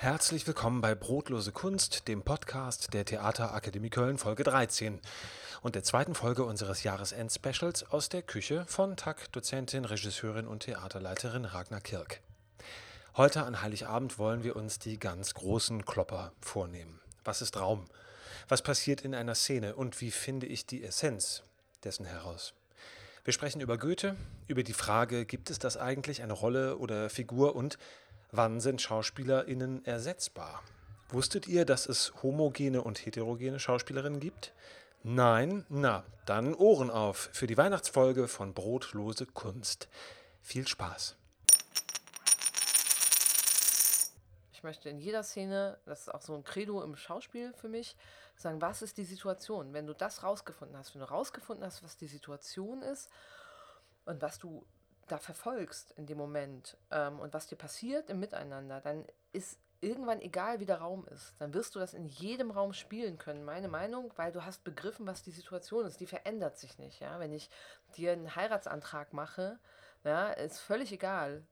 Herzlich willkommen bei Brotlose Kunst, dem Podcast der Theaterakademie Köln, Folge 13 und der zweiten Folge unseres Jahresend-Specials aus der Küche von TAG-Dozentin, Regisseurin und Theaterleiterin Ragnar Kirk. Heute an Heiligabend wollen wir uns die ganz großen Klopper vornehmen. Was ist Raum? Was passiert in einer Szene und wie finde ich die Essenz dessen heraus? Wir sprechen über Goethe, über die Frage, gibt es das eigentlich, eine Rolle oder Figur und Wann sind SchauspielerInnen ersetzbar? Wusstet ihr, dass es homogene und heterogene Schauspielerinnen gibt? Nein? Na, dann Ohren auf für die Weihnachtsfolge von Brotlose Kunst. Viel Spaß! Ich möchte in jeder Szene, das ist auch so ein Credo im Schauspiel für mich, sagen, was ist die Situation? Wenn du das rausgefunden hast, wenn du rausgefunden hast, was die Situation ist und was du da verfolgst in dem Moment ähm, und was dir passiert im Miteinander, dann ist irgendwann egal, wie der Raum ist. Dann wirst du das in jedem Raum spielen können, meine Meinung, weil du hast begriffen, was die Situation ist. Die verändert sich nicht. Ja? Wenn ich dir einen Heiratsantrag mache, ja, ist völlig egal,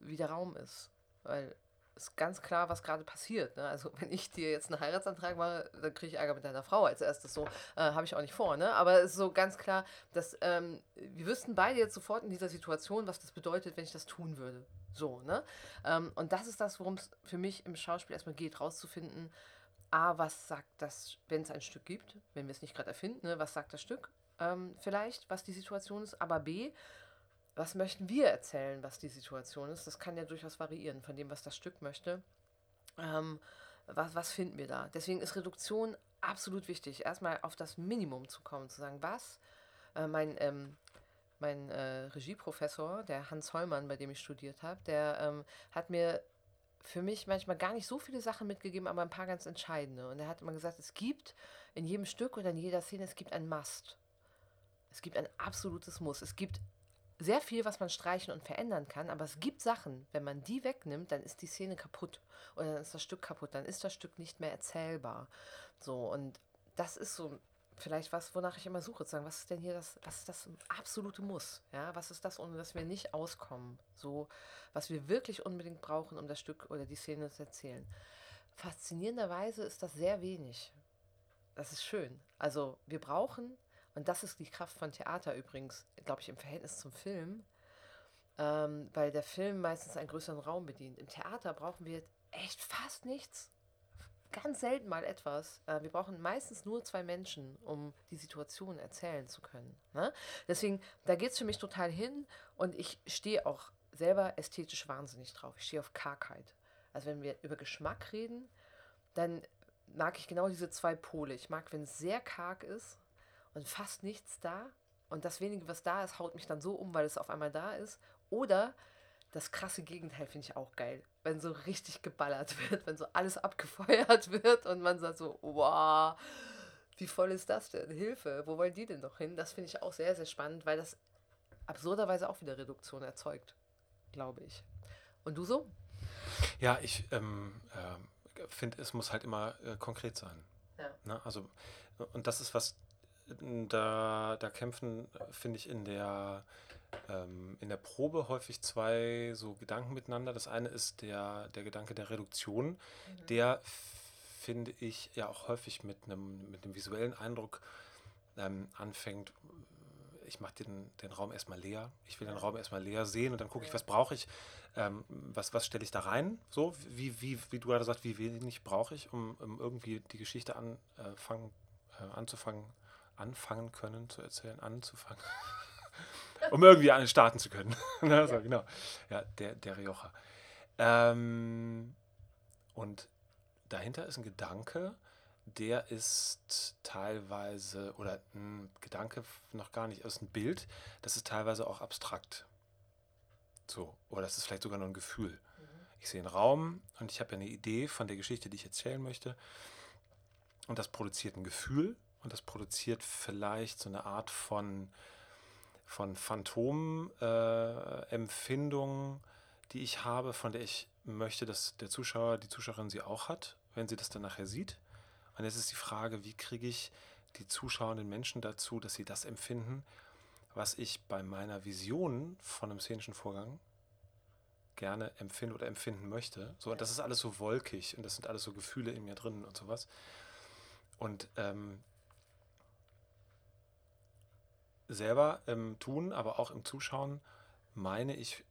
wie der Raum ist. Weil ist ganz klar, was gerade passiert. Ne? Also wenn ich dir jetzt einen Heiratsantrag mache, dann kriege ich Ärger mit deiner Frau als erstes. So äh, habe ich auch nicht vor. Ne? Aber es ist so ganz klar, dass ähm, wir wüssten beide jetzt sofort in dieser Situation, was das bedeutet, wenn ich das tun würde. So, ne? Ähm, und das ist das, worum es für mich im Schauspiel erstmal geht, rauszufinden, A, was sagt das, wenn es ein Stück gibt, wenn wir es nicht gerade erfinden, ne? was sagt das Stück ähm, vielleicht, was die Situation ist, aber B, was möchten wir erzählen, was die Situation ist. Das kann ja durchaus variieren von dem, was das Stück möchte. Ähm, was, was finden wir da? Deswegen ist Reduktion absolut wichtig. Erstmal auf das Minimum zu kommen, zu sagen, was äh, mein, ähm, mein äh, Regieprofessor, der Hans Heumann, bei dem ich studiert habe, der ähm, hat mir für mich manchmal gar nicht so viele Sachen mitgegeben, aber ein paar ganz entscheidende. Und er hat immer gesagt, es gibt in jedem Stück oder in jeder Szene, es gibt ein Must. Es gibt ein absolutes Muss. Es gibt sehr viel, was man streichen und verändern kann, aber es gibt Sachen, wenn man die wegnimmt, dann ist die Szene kaputt oder dann ist das Stück kaputt, dann ist das Stück nicht mehr erzählbar. So, und das ist so vielleicht was, wonach ich immer suche, zu sagen, was ist denn hier das, was ist das absolute Muss? Ja, was ist das, ohne dass wir nicht auskommen? So, was wir wirklich unbedingt brauchen, um das Stück oder die Szene zu erzählen. Faszinierenderweise ist das sehr wenig. Das ist schön. Also, wir brauchen und das ist die Kraft von Theater übrigens, glaube ich, im Verhältnis zum Film, ähm, weil der Film meistens einen größeren Raum bedient. Im Theater brauchen wir echt fast nichts. Ganz selten mal etwas. Äh, wir brauchen meistens nur zwei Menschen, um die Situation erzählen zu können. Ne? Deswegen, da geht es für mich total hin und ich stehe auch selber ästhetisch wahnsinnig drauf. Ich stehe auf Kargheit. Also wenn wir über Geschmack reden, dann mag ich genau diese zwei Pole. Ich mag, wenn es sehr karg ist und fast nichts da. Und das wenige, was da ist, haut mich dann so um, weil es auf einmal da ist. Oder das krasse Gegenteil finde ich auch geil. Wenn so richtig geballert wird, wenn so alles abgefeuert wird und man sagt so, wow, wie voll ist das denn? Hilfe, wo wollen die denn noch hin? Das finde ich auch sehr, sehr spannend, weil das absurderweise auch wieder Reduktion erzeugt, glaube ich. Und du so? Ja, ich ähm, äh, finde, es muss halt immer äh, konkret sein. Ja. Ne? Also, und das ist was, da, da kämpfen, finde ich, in der, ähm, in der Probe häufig zwei so Gedanken miteinander. Das eine ist der, der Gedanke der Reduktion, mhm. der finde ich ja auch häufig mit einem, mit einem visuellen Eindruck ähm, anfängt. Ich mache den, den Raum erstmal leer. Ich will den Raum erstmal leer sehen und dann gucke ich, was brauche ich, ähm, was, was stelle ich da rein? So, wie, wie, wie du gerade sagst, wie wenig brauche ich, um, um irgendwie die Geschichte anfangen, äh, anzufangen anfangen können zu erzählen, anzufangen. um irgendwie starten zu können. also, ja. Genau. Ja, der, der Rioja. Ähm, und dahinter ist ein Gedanke, der ist teilweise, oder ein Gedanke noch gar nicht, ist ein Bild, das ist teilweise auch abstrakt. So, oder das ist vielleicht sogar nur ein Gefühl. Mhm. Ich sehe einen Raum und ich habe ja eine Idee von der Geschichte, die ich erzählen möchte. Und das produziert ein Gefühl und das produziert vielleicht so eine Art von, von Phantomempfindung, äh, die ich habe, von der ich möchte, dass der Zuschauer, die Zuschauerin sie auch hat, wenn sie das dann nachher sieht. Und jetzt ist die Frage, wie kriege ich die zuschauenden Menschen dazu, dass sie das empfinden, was ich bei meiner Vision von einem szenischen Vorgang gerne empfinde oder empfinden möchte. So, und das ist alles so wolkig und das sind alles so Gefühle in mir drin und sowas. Und ähm, selber im Tun, aber auch im Zuschauen, meine ich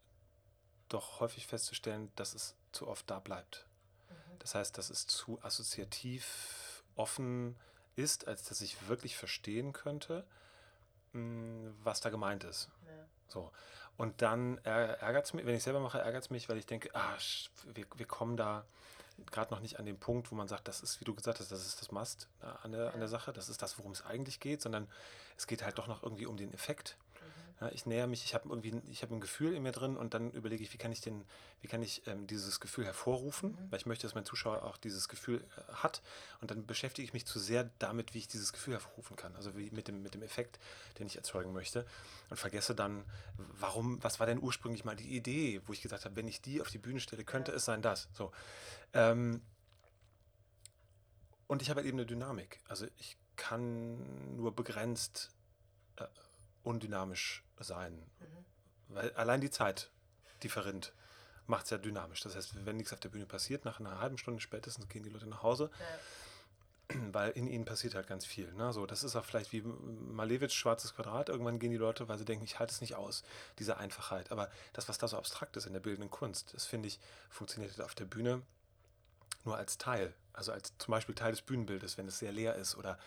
doch häufig festzustellen, dass es zu oft da bleibt. Mhm. Das heißt, dass es zu assoziativ offen ist, als dass ich wirklich verstehen könnte, hm, was da gemeint ist. Ja. So. Und dann ärgert es mich, wenn ich selber mache, ärgert es mich, weil ich denke, ah, wir, wir kommen da gerade noch nicht an den Punkt, wo man sagt, das ist, wie du gesagt hast, das ist das Must äh, an, der, an der Sache, das ist das, worum es eigentlich geht, sondern es geht halt doch noch irgendwie um den Effekt. Ja, ich näher mich, ich habe irgendwie, ich habe ein Gefühl in mir drin und dann überlege ich, wie kann ich den, wie kann ich ähm, dieses Gefühl hervorrufen, mhm. weil ich möchte, dass mein Zuschauer auch dieses Gefühl äh, hat und dann beschäftige ich mich zu sehr damit, wie ich dieses Gefühl hervorrufen kann, also wie mit dem, mit dem Effekt, den ich erzeugen möchte und vergesse dann, warum, was war denn ursprünglich mal die Idee, wo ich gesagt habe, wenn ich die auf die Bühne stelle, könnte ja. es sein das. So. Ähm, und ich habe halt eben eine Dynamik. Also ich kann nur begrenzt äh, undynamisch sein. Mhm. Weil allein die Zeit, die verrinnt, macht es ja dynamisch. Das heißt, wenn nichts auf der Bühne passiert, nach einer halben Stunde spätestens gehen die Leute nach Hause. Ja. Weil in ihnen passiert halt ganz viel. Ne? So, das ist auch vielleicht wie Malevich, schwarzes Quadrat. Irgendwann gehen die Leute, weil sie denken, ich halte es nicht aus, diese Einfachheit. Aber das, was da so abstrakt ist in der bildenden Kunst, das finde ich, funktioniert halt auf der Bühne nur als Teil. Also als zum Beispiel Teil des Bühnenbildes, wenn es sehr leer ist oder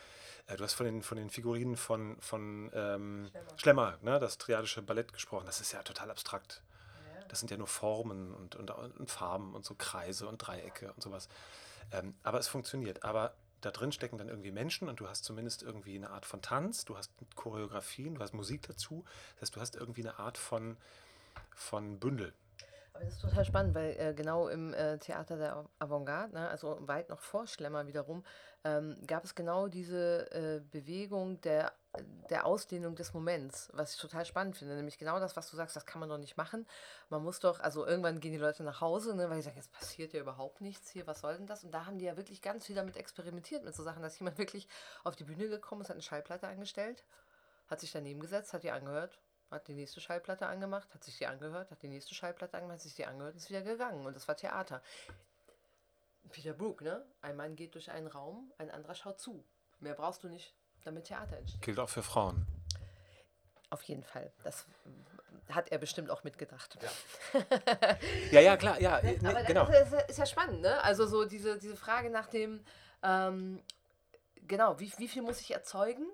äh, du hast von den, von den Figurinen von, von ähm, Schlemmer, Schlemmer ne, das triadische Ballett gesprochen. Das ist ja total abstrakt. Das sind ja nur Formen und, und, und, Farben und so Kreise und Dreiecke und sowas. Ähm, aber es funktioniert. Aber da drin stecken dann irgendwie Menschen und du hast zumindest irgendwie eine Art von Tanz, du hast Choreografien, du hast Musik dazu. Das heißt, du hast irgendwie eine Art von, von Bündel. Aber das ist total spannend, weil äh, genau im äh, Theater der Avantgarde, ne, also weit noch vor Schlemmer wiederum, ähm, gab es genau diese äh, Bewegung der, der Ausdehnung des Moments, was ich total spannend finde. Nämlich genau das, was du sagst, das kann man doch nicht machen. Man muss doch, also irgendwann gehen die Leute nach Hause, ne, weil sie sagen, jetzt passiert ja überhaupt nichts hier, was soll denn das? Und da haben die ja wirklich ganz viel damit experimentiert, mit so Sachen, dass jemand wirklich auf die Bühne gekommen ist, hat eine Schallplatte eingestellt, hat sich daneben gesetzt, hat die angehört hat die nächste Schallplatte angemacht, hat sich die angehört, hat die nächste Schallplatte angemacht, hat sich die angehört und ist wieder gegangen. Und das war Theater. Peter Brook, ne? Ein Mann geht durch einen Raum, ein anderer schaut zu. Mehr brauchst du nicht, damit Theater entsteht. Gilt auch für Frauen. Auf jeden Fall. Das hat er bestimmt auch mitgedacht. Ja, ja, ja, klar, ja. Ne, Aber genau. Das ist, ist, ja spannend, ne? Also so diese, diese Frage nach dem, ähm, genau, wie, wie viel muss ich erzeugen,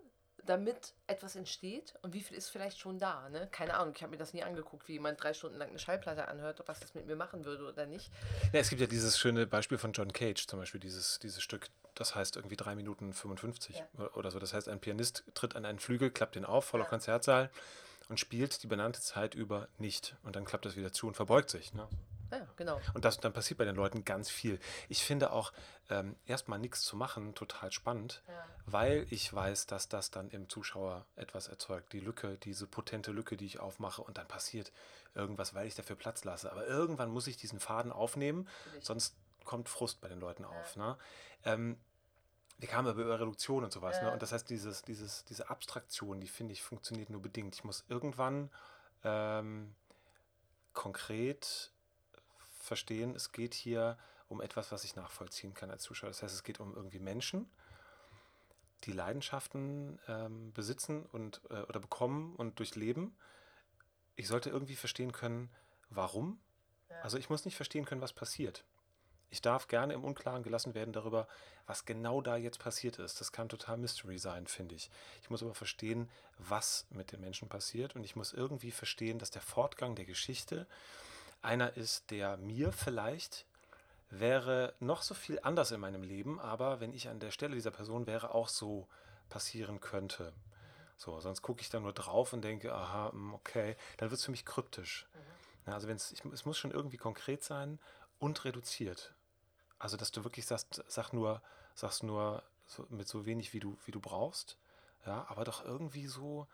damit etwas entsteht und wie viel ist vielleicht schon da. Ne? Keine Ahnung, ich habe mir das nie angeguckt, wie jemand drei Stunden lang eine Schallplatte anhört, ob was das mit mir machen würde oder nicht. Ja, es gibt ja dieses schöne Beispiel von John Cage, zum Beispiel dieses, dieses Stück, das heißt irgendwie 3 Minuten 55 ja. oder so. Das heißt, ein Pianist tritt an einen Flügel, klappt den auf, voller ja. Konzertsaal und spielt die benannte Zeit über nicht. Und dann klappt das wieder zu und verbeugt sich. Ne? Ja, genau. Und das, dann passiert bei den Leuten ganz viel. Ich finde auch ähm, erstmal nichts zu machen total spannend, ja. weil ich weiß, dass das dann im Zuschauer etwas erzeugt. Die Lücke, diese potente Lücke, die ich aufmache und dann passiert irgendwas, weil ich dafür Platz lasse. Aber irgendwann muss ich diesen Faden aufnehmen, sonst kommt Frust bei den Leuten ja. auf. Ne? Ähm, wir kamen über Reduktion und sowas. Ne? Ja. Ne? Und das heißt, dieses, dieses, diese Abstraktion, die finde ich, funktioniert nur bedingt. Ich muss irgendwann ähm, konkret verstehen, es geht hier um etwas, was ich nachvollziehen kann als Zuschauer. Das heißt, es geht um irgendwie Menschen, die Leidenschaften ähm, besitzen und äh, oder bekommen und durchleben. Ich sollte irgendwie verstehen können, warum. Ja. Also ich muss nicht verstehen können, was passiert. Ich darf gerne im Unklaren gelassen werden darüber, was genau da jetzt passiert ist. Das kann total Mystery sein, finde ich. Ich muss aber verstehen, was mit den Menschen passiert und ich muss irgendwie verstehen, dass der Fortgang der Geschichte einer ist, der mir vielleicht wäre noch so viel anders in meinem Leben, aber wenn ich an der Stelle dieser Person wäre, auch so passieren könnte. So, sonst gucke ich da nur drauf und denke, aha, hm, okay, dann wird es für mich kryptisch. Mhm. also wenn es, es muss schon irgendwie konkret sein und reduziert. Also, dass du wirklich sagst, sag nur, sagst nur so, mit so wenig, wie du, wie du brauchst, ja, aber doch irgendwie so,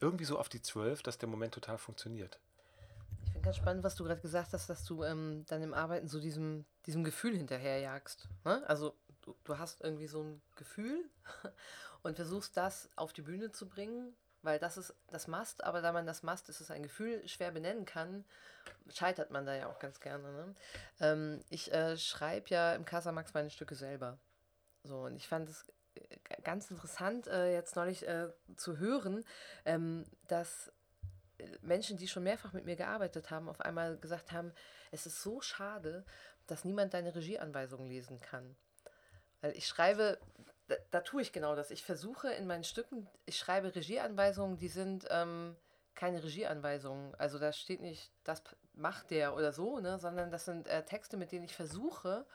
irgendwie so auf die Zwölf, dass der Moment total funktioniert ganz spannend, was du gerade gesagt hast, dass du ähm, dann im Arbeiten so diesem, diesem Gefühl hinterherjagst. Ne? Also du, du hast irgendwie so ein Gefühl und versuchst das auf die Bühne zu bringen, weil das ist das Mast, aber da man das Mast ist es ein Gefühl schwer benennen kann, scheitert man da ja auch ganz gerne. Ne? Ähm, ich äh, schreibe ja im Casamax meine Stücke selber. So, und ich fand es äh, ganz interessant, äh, jetzt neulich äh, zu hören, ähm, dass Menschen, die schon mehrfach mit mir gearbeitet haben, auf einmal gesagt haben, es ist so schade, dass niemand deine Regieanweisungen lesen kann. Weil ich schreibe, da, da, tue ich genau das. Ich versuche in meinen Stücken, ich schreibe Regieanweisungen, die sind ähm, keine Regieanweisungen. Also da steht nicht, das macht der oder so, ne, sondern das sind äh, Texte, mit denen ich versuche,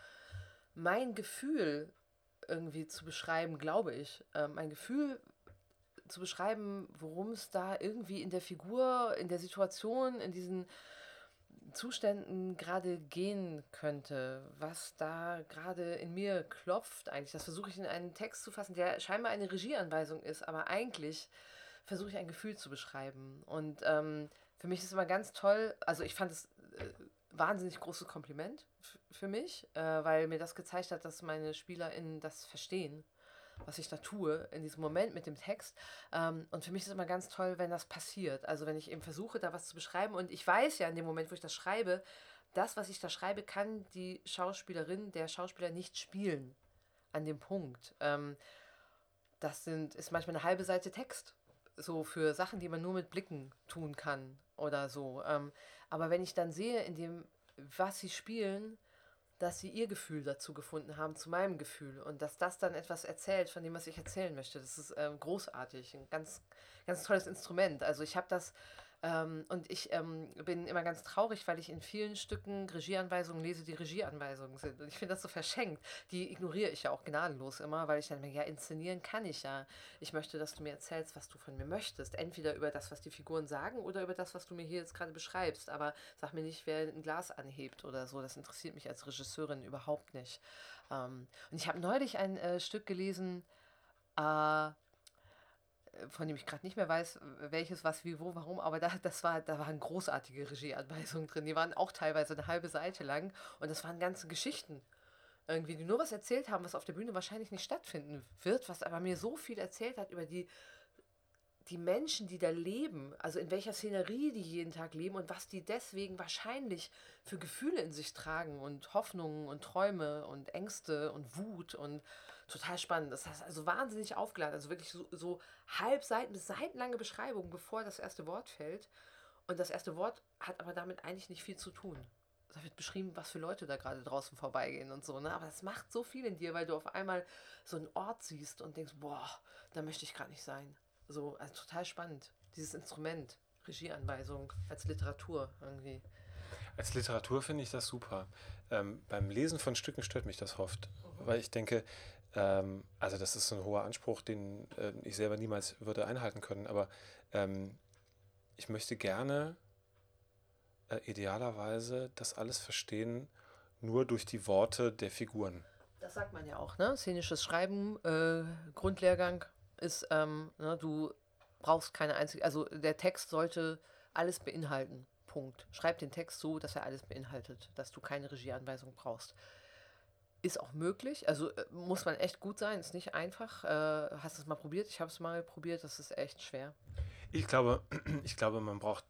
mein Gefühl irgendwie zu beschreiben, glaube ich. Äh, mein Gefühl zu beschreiben, worum es da irgendwie in der Figur, in der Situation, in diesen Zuständen gerade gehen könnte, was da gerade in mir klopft eigentlich. Das versuche ich in einen Text zu fassen, der scheinbar eine Regieanweisung ist, aber eigentlich versuche ich ein Gefühl zu beschreiben. Und ähm, für mich ist es immer ganz toll, also ich fand es äh, wahnsinnig großes Kompliment für mich, äh, weil mir das gezeigt hat, dass meine SpielerInnen das verstehen was ich da tue in diesem Moment mit dem Text. Ähm, und für mich ist es immer ganz toll, wenn das passiert. Also wenn ich eben versuche, da was zu beschreiben. Und ich weiß ja in dem Moment, wo ich das schreibe, das, was ich da schreibe, kann die Schauspielerin, der Schauspieler nicht spielen. An dem Punkt. Ähm, das sind, ist manchmal eine halbe Seite Text. So für Sachen, die man nur mit Blicken tun kann oder so. Ähm, aber wenn ich dann sehe, in dem, was sie spielen, dass sie ihr Gefühl dazu gefunden haben, zu meinem Gefühl. Und dass das dann etwas erzählt von dem, was ich erzählen möchte. Das ist ähm, großartig, ein ganz, ganz tolles Instrument. Also ich habe das ähm, und ich ähm, bin immer ganz traurig, weil ich in vielen Stücken Regieanweisungen lese, die Regieanweisungen sind. Und ich finde das so verschenkt. Die ignoriere ich ja auch gnadenlos immer, weil ich dann denke, ja, inszenieren kann ich ja. Ich möchte, dass du mir erzählst, was du von mir möchtest. Entweder über das, was die Figuren sagen oder über das, was du mir hier jetzt gerade beschreibst. Aber sag mir nicht, wer ein Glas anhebt oder so. Das interessiert mich als Regisseurin überhaupt nicht. Ähm, und ich habe neulich ein äh, Stück gelesen, äh, von dem ich gerade nicht mehr weiß, welches, was, wie, wo, warum, aber da, das war, da waren großartige Regieanweisungen drin. Die waren auch teilweise eine halbe Seite lang und das waren ganze Geschichten. Irgendwie, die nur was erzählt haben, was auf der Bühne wahrscheinlich nicht stattfinden wird, was aber mir so viel erzählt hat über die, die Menschen, die da leben, also in welcher Szenerie die jeden Tag leben und was die deswegen wahrscheinlich für Gefühle in sich tragen und Hoffnungen und Träume und Ängste und Wut und total spannend. Das heißt also wahnsinnig aufgeladen, also wirklich so, so halb Seiten seitenlange Beschreibung, bevor das erste Wort fällt. Und das erste Wort hat aber damit eigentlich nicht viel zu tun. Da wird beschrieben, was für Leute da gerade draußen vorbeigehen und so. Ne? Aber das macht so viel in dir, weil du auf einmal so einen Ort siehst und denkst, boah, da möchte ich gar nicht sein. So, also total spannend. Dieses Instrument, Regieanweisung als Literatur irgendwie. Als Literatur finde ich das super. Ähm, beim Lesen von Stücken stört mich das oft, mhm. weil ich denke, ähm, also das ist ein hoher Anspruch, den äh, ich selber niemals würde einhalten können. Aber ähm, ich möchte gerne äh, idealerweise das alles verstehen, nur durch die Worte der Figuren. Das sagt man ja auch, ne? Szenisches Schreiben, äh, Grundlehrgang ist, ähm, ne, du brauchst keine einzige, also der Text sollte alles beinhalten. Punkt. Schreib den Text so, dass er alles beinhaltet, dass du keine Regieanweisung brauchst. Ist auch möglich, also äh, muss man echt gut sein, ist nicht einfach. Äh, hast du es mal probiert? Ich habe es mal probiert, das ist echt schwer. Ich glaube, ich glaube, man braucht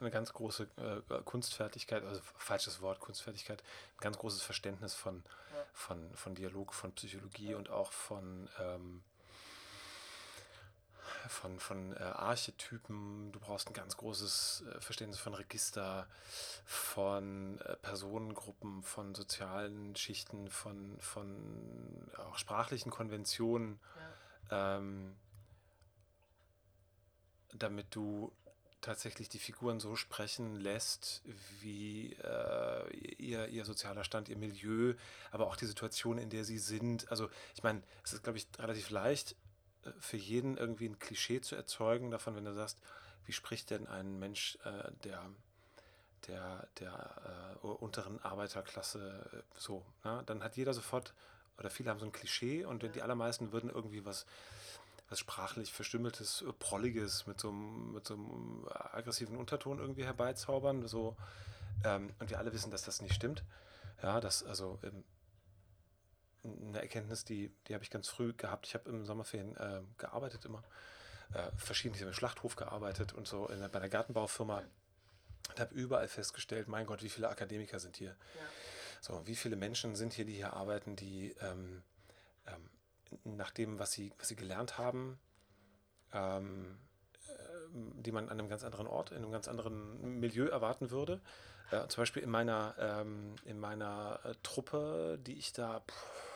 eine ganz große äh, Kunstfertigkeit, also falsches Wort, Kunstfertigkeit, ein ganz großes Verständnis von, ja. von, von Dialog, von Psychologie ja. und auch von ähm, von, von äh, Archetypen, du brauchst ein ganz großes äh, Verständnis von Register, von äh, Personengruppen, von sozialen Schichten, von, von auch sprachlichen Konventionen, ja. ähm, damit du tatsächlich die Figuren so sprechen lässt, wie äh, ihr, ihr sozialer Stand, ihr Milieu, aber auch die Situation, in der sie sind. Also ich meine, es ist, glaube ich, relativ leicht, für jeden irgendwie ein Klischee zu erzeugen davon, wenn du sagst, wie spricht denn ein Mensch äh, der, der, der äh, unteren Arbeiterklasse äh, so, na? dann hat jeder sofort, oder viele haben so ein Klischee und die allermeisten würden irgendwie was, was sprachlich Verstümmeltes, äh, Prolliges mit so, einem, mit so einem aggressiven Unterton irgendwie herbeizaubern. So, ähm, und wir alle wissen, dass das nicht stimmt. Ja, das, also ähm, eine Erkenntnis, die, die habe ich ganz früh gehabt. Ich habe im Sommerferien äh, gearbeitet immer äh, verschiedentlich im Schlachthof gearbeitet und so in, bei einer Gartenbaufirma und habe überall festgestellt, mein Gott, wie viele Akademiker sind hier. Ja. So, wie viele Menschen sind hier, die hier arbeiten, die ähm, ähm, nach dem, was sie, was sie gelernt haben, ähm, äh, die man an einem ganz anderen Ort, in einem ganz anderen Milieu erwarten würde. Äh, zum Beispiel in meiner, ähm, in meiner äh, Truppe, die ich da, pff,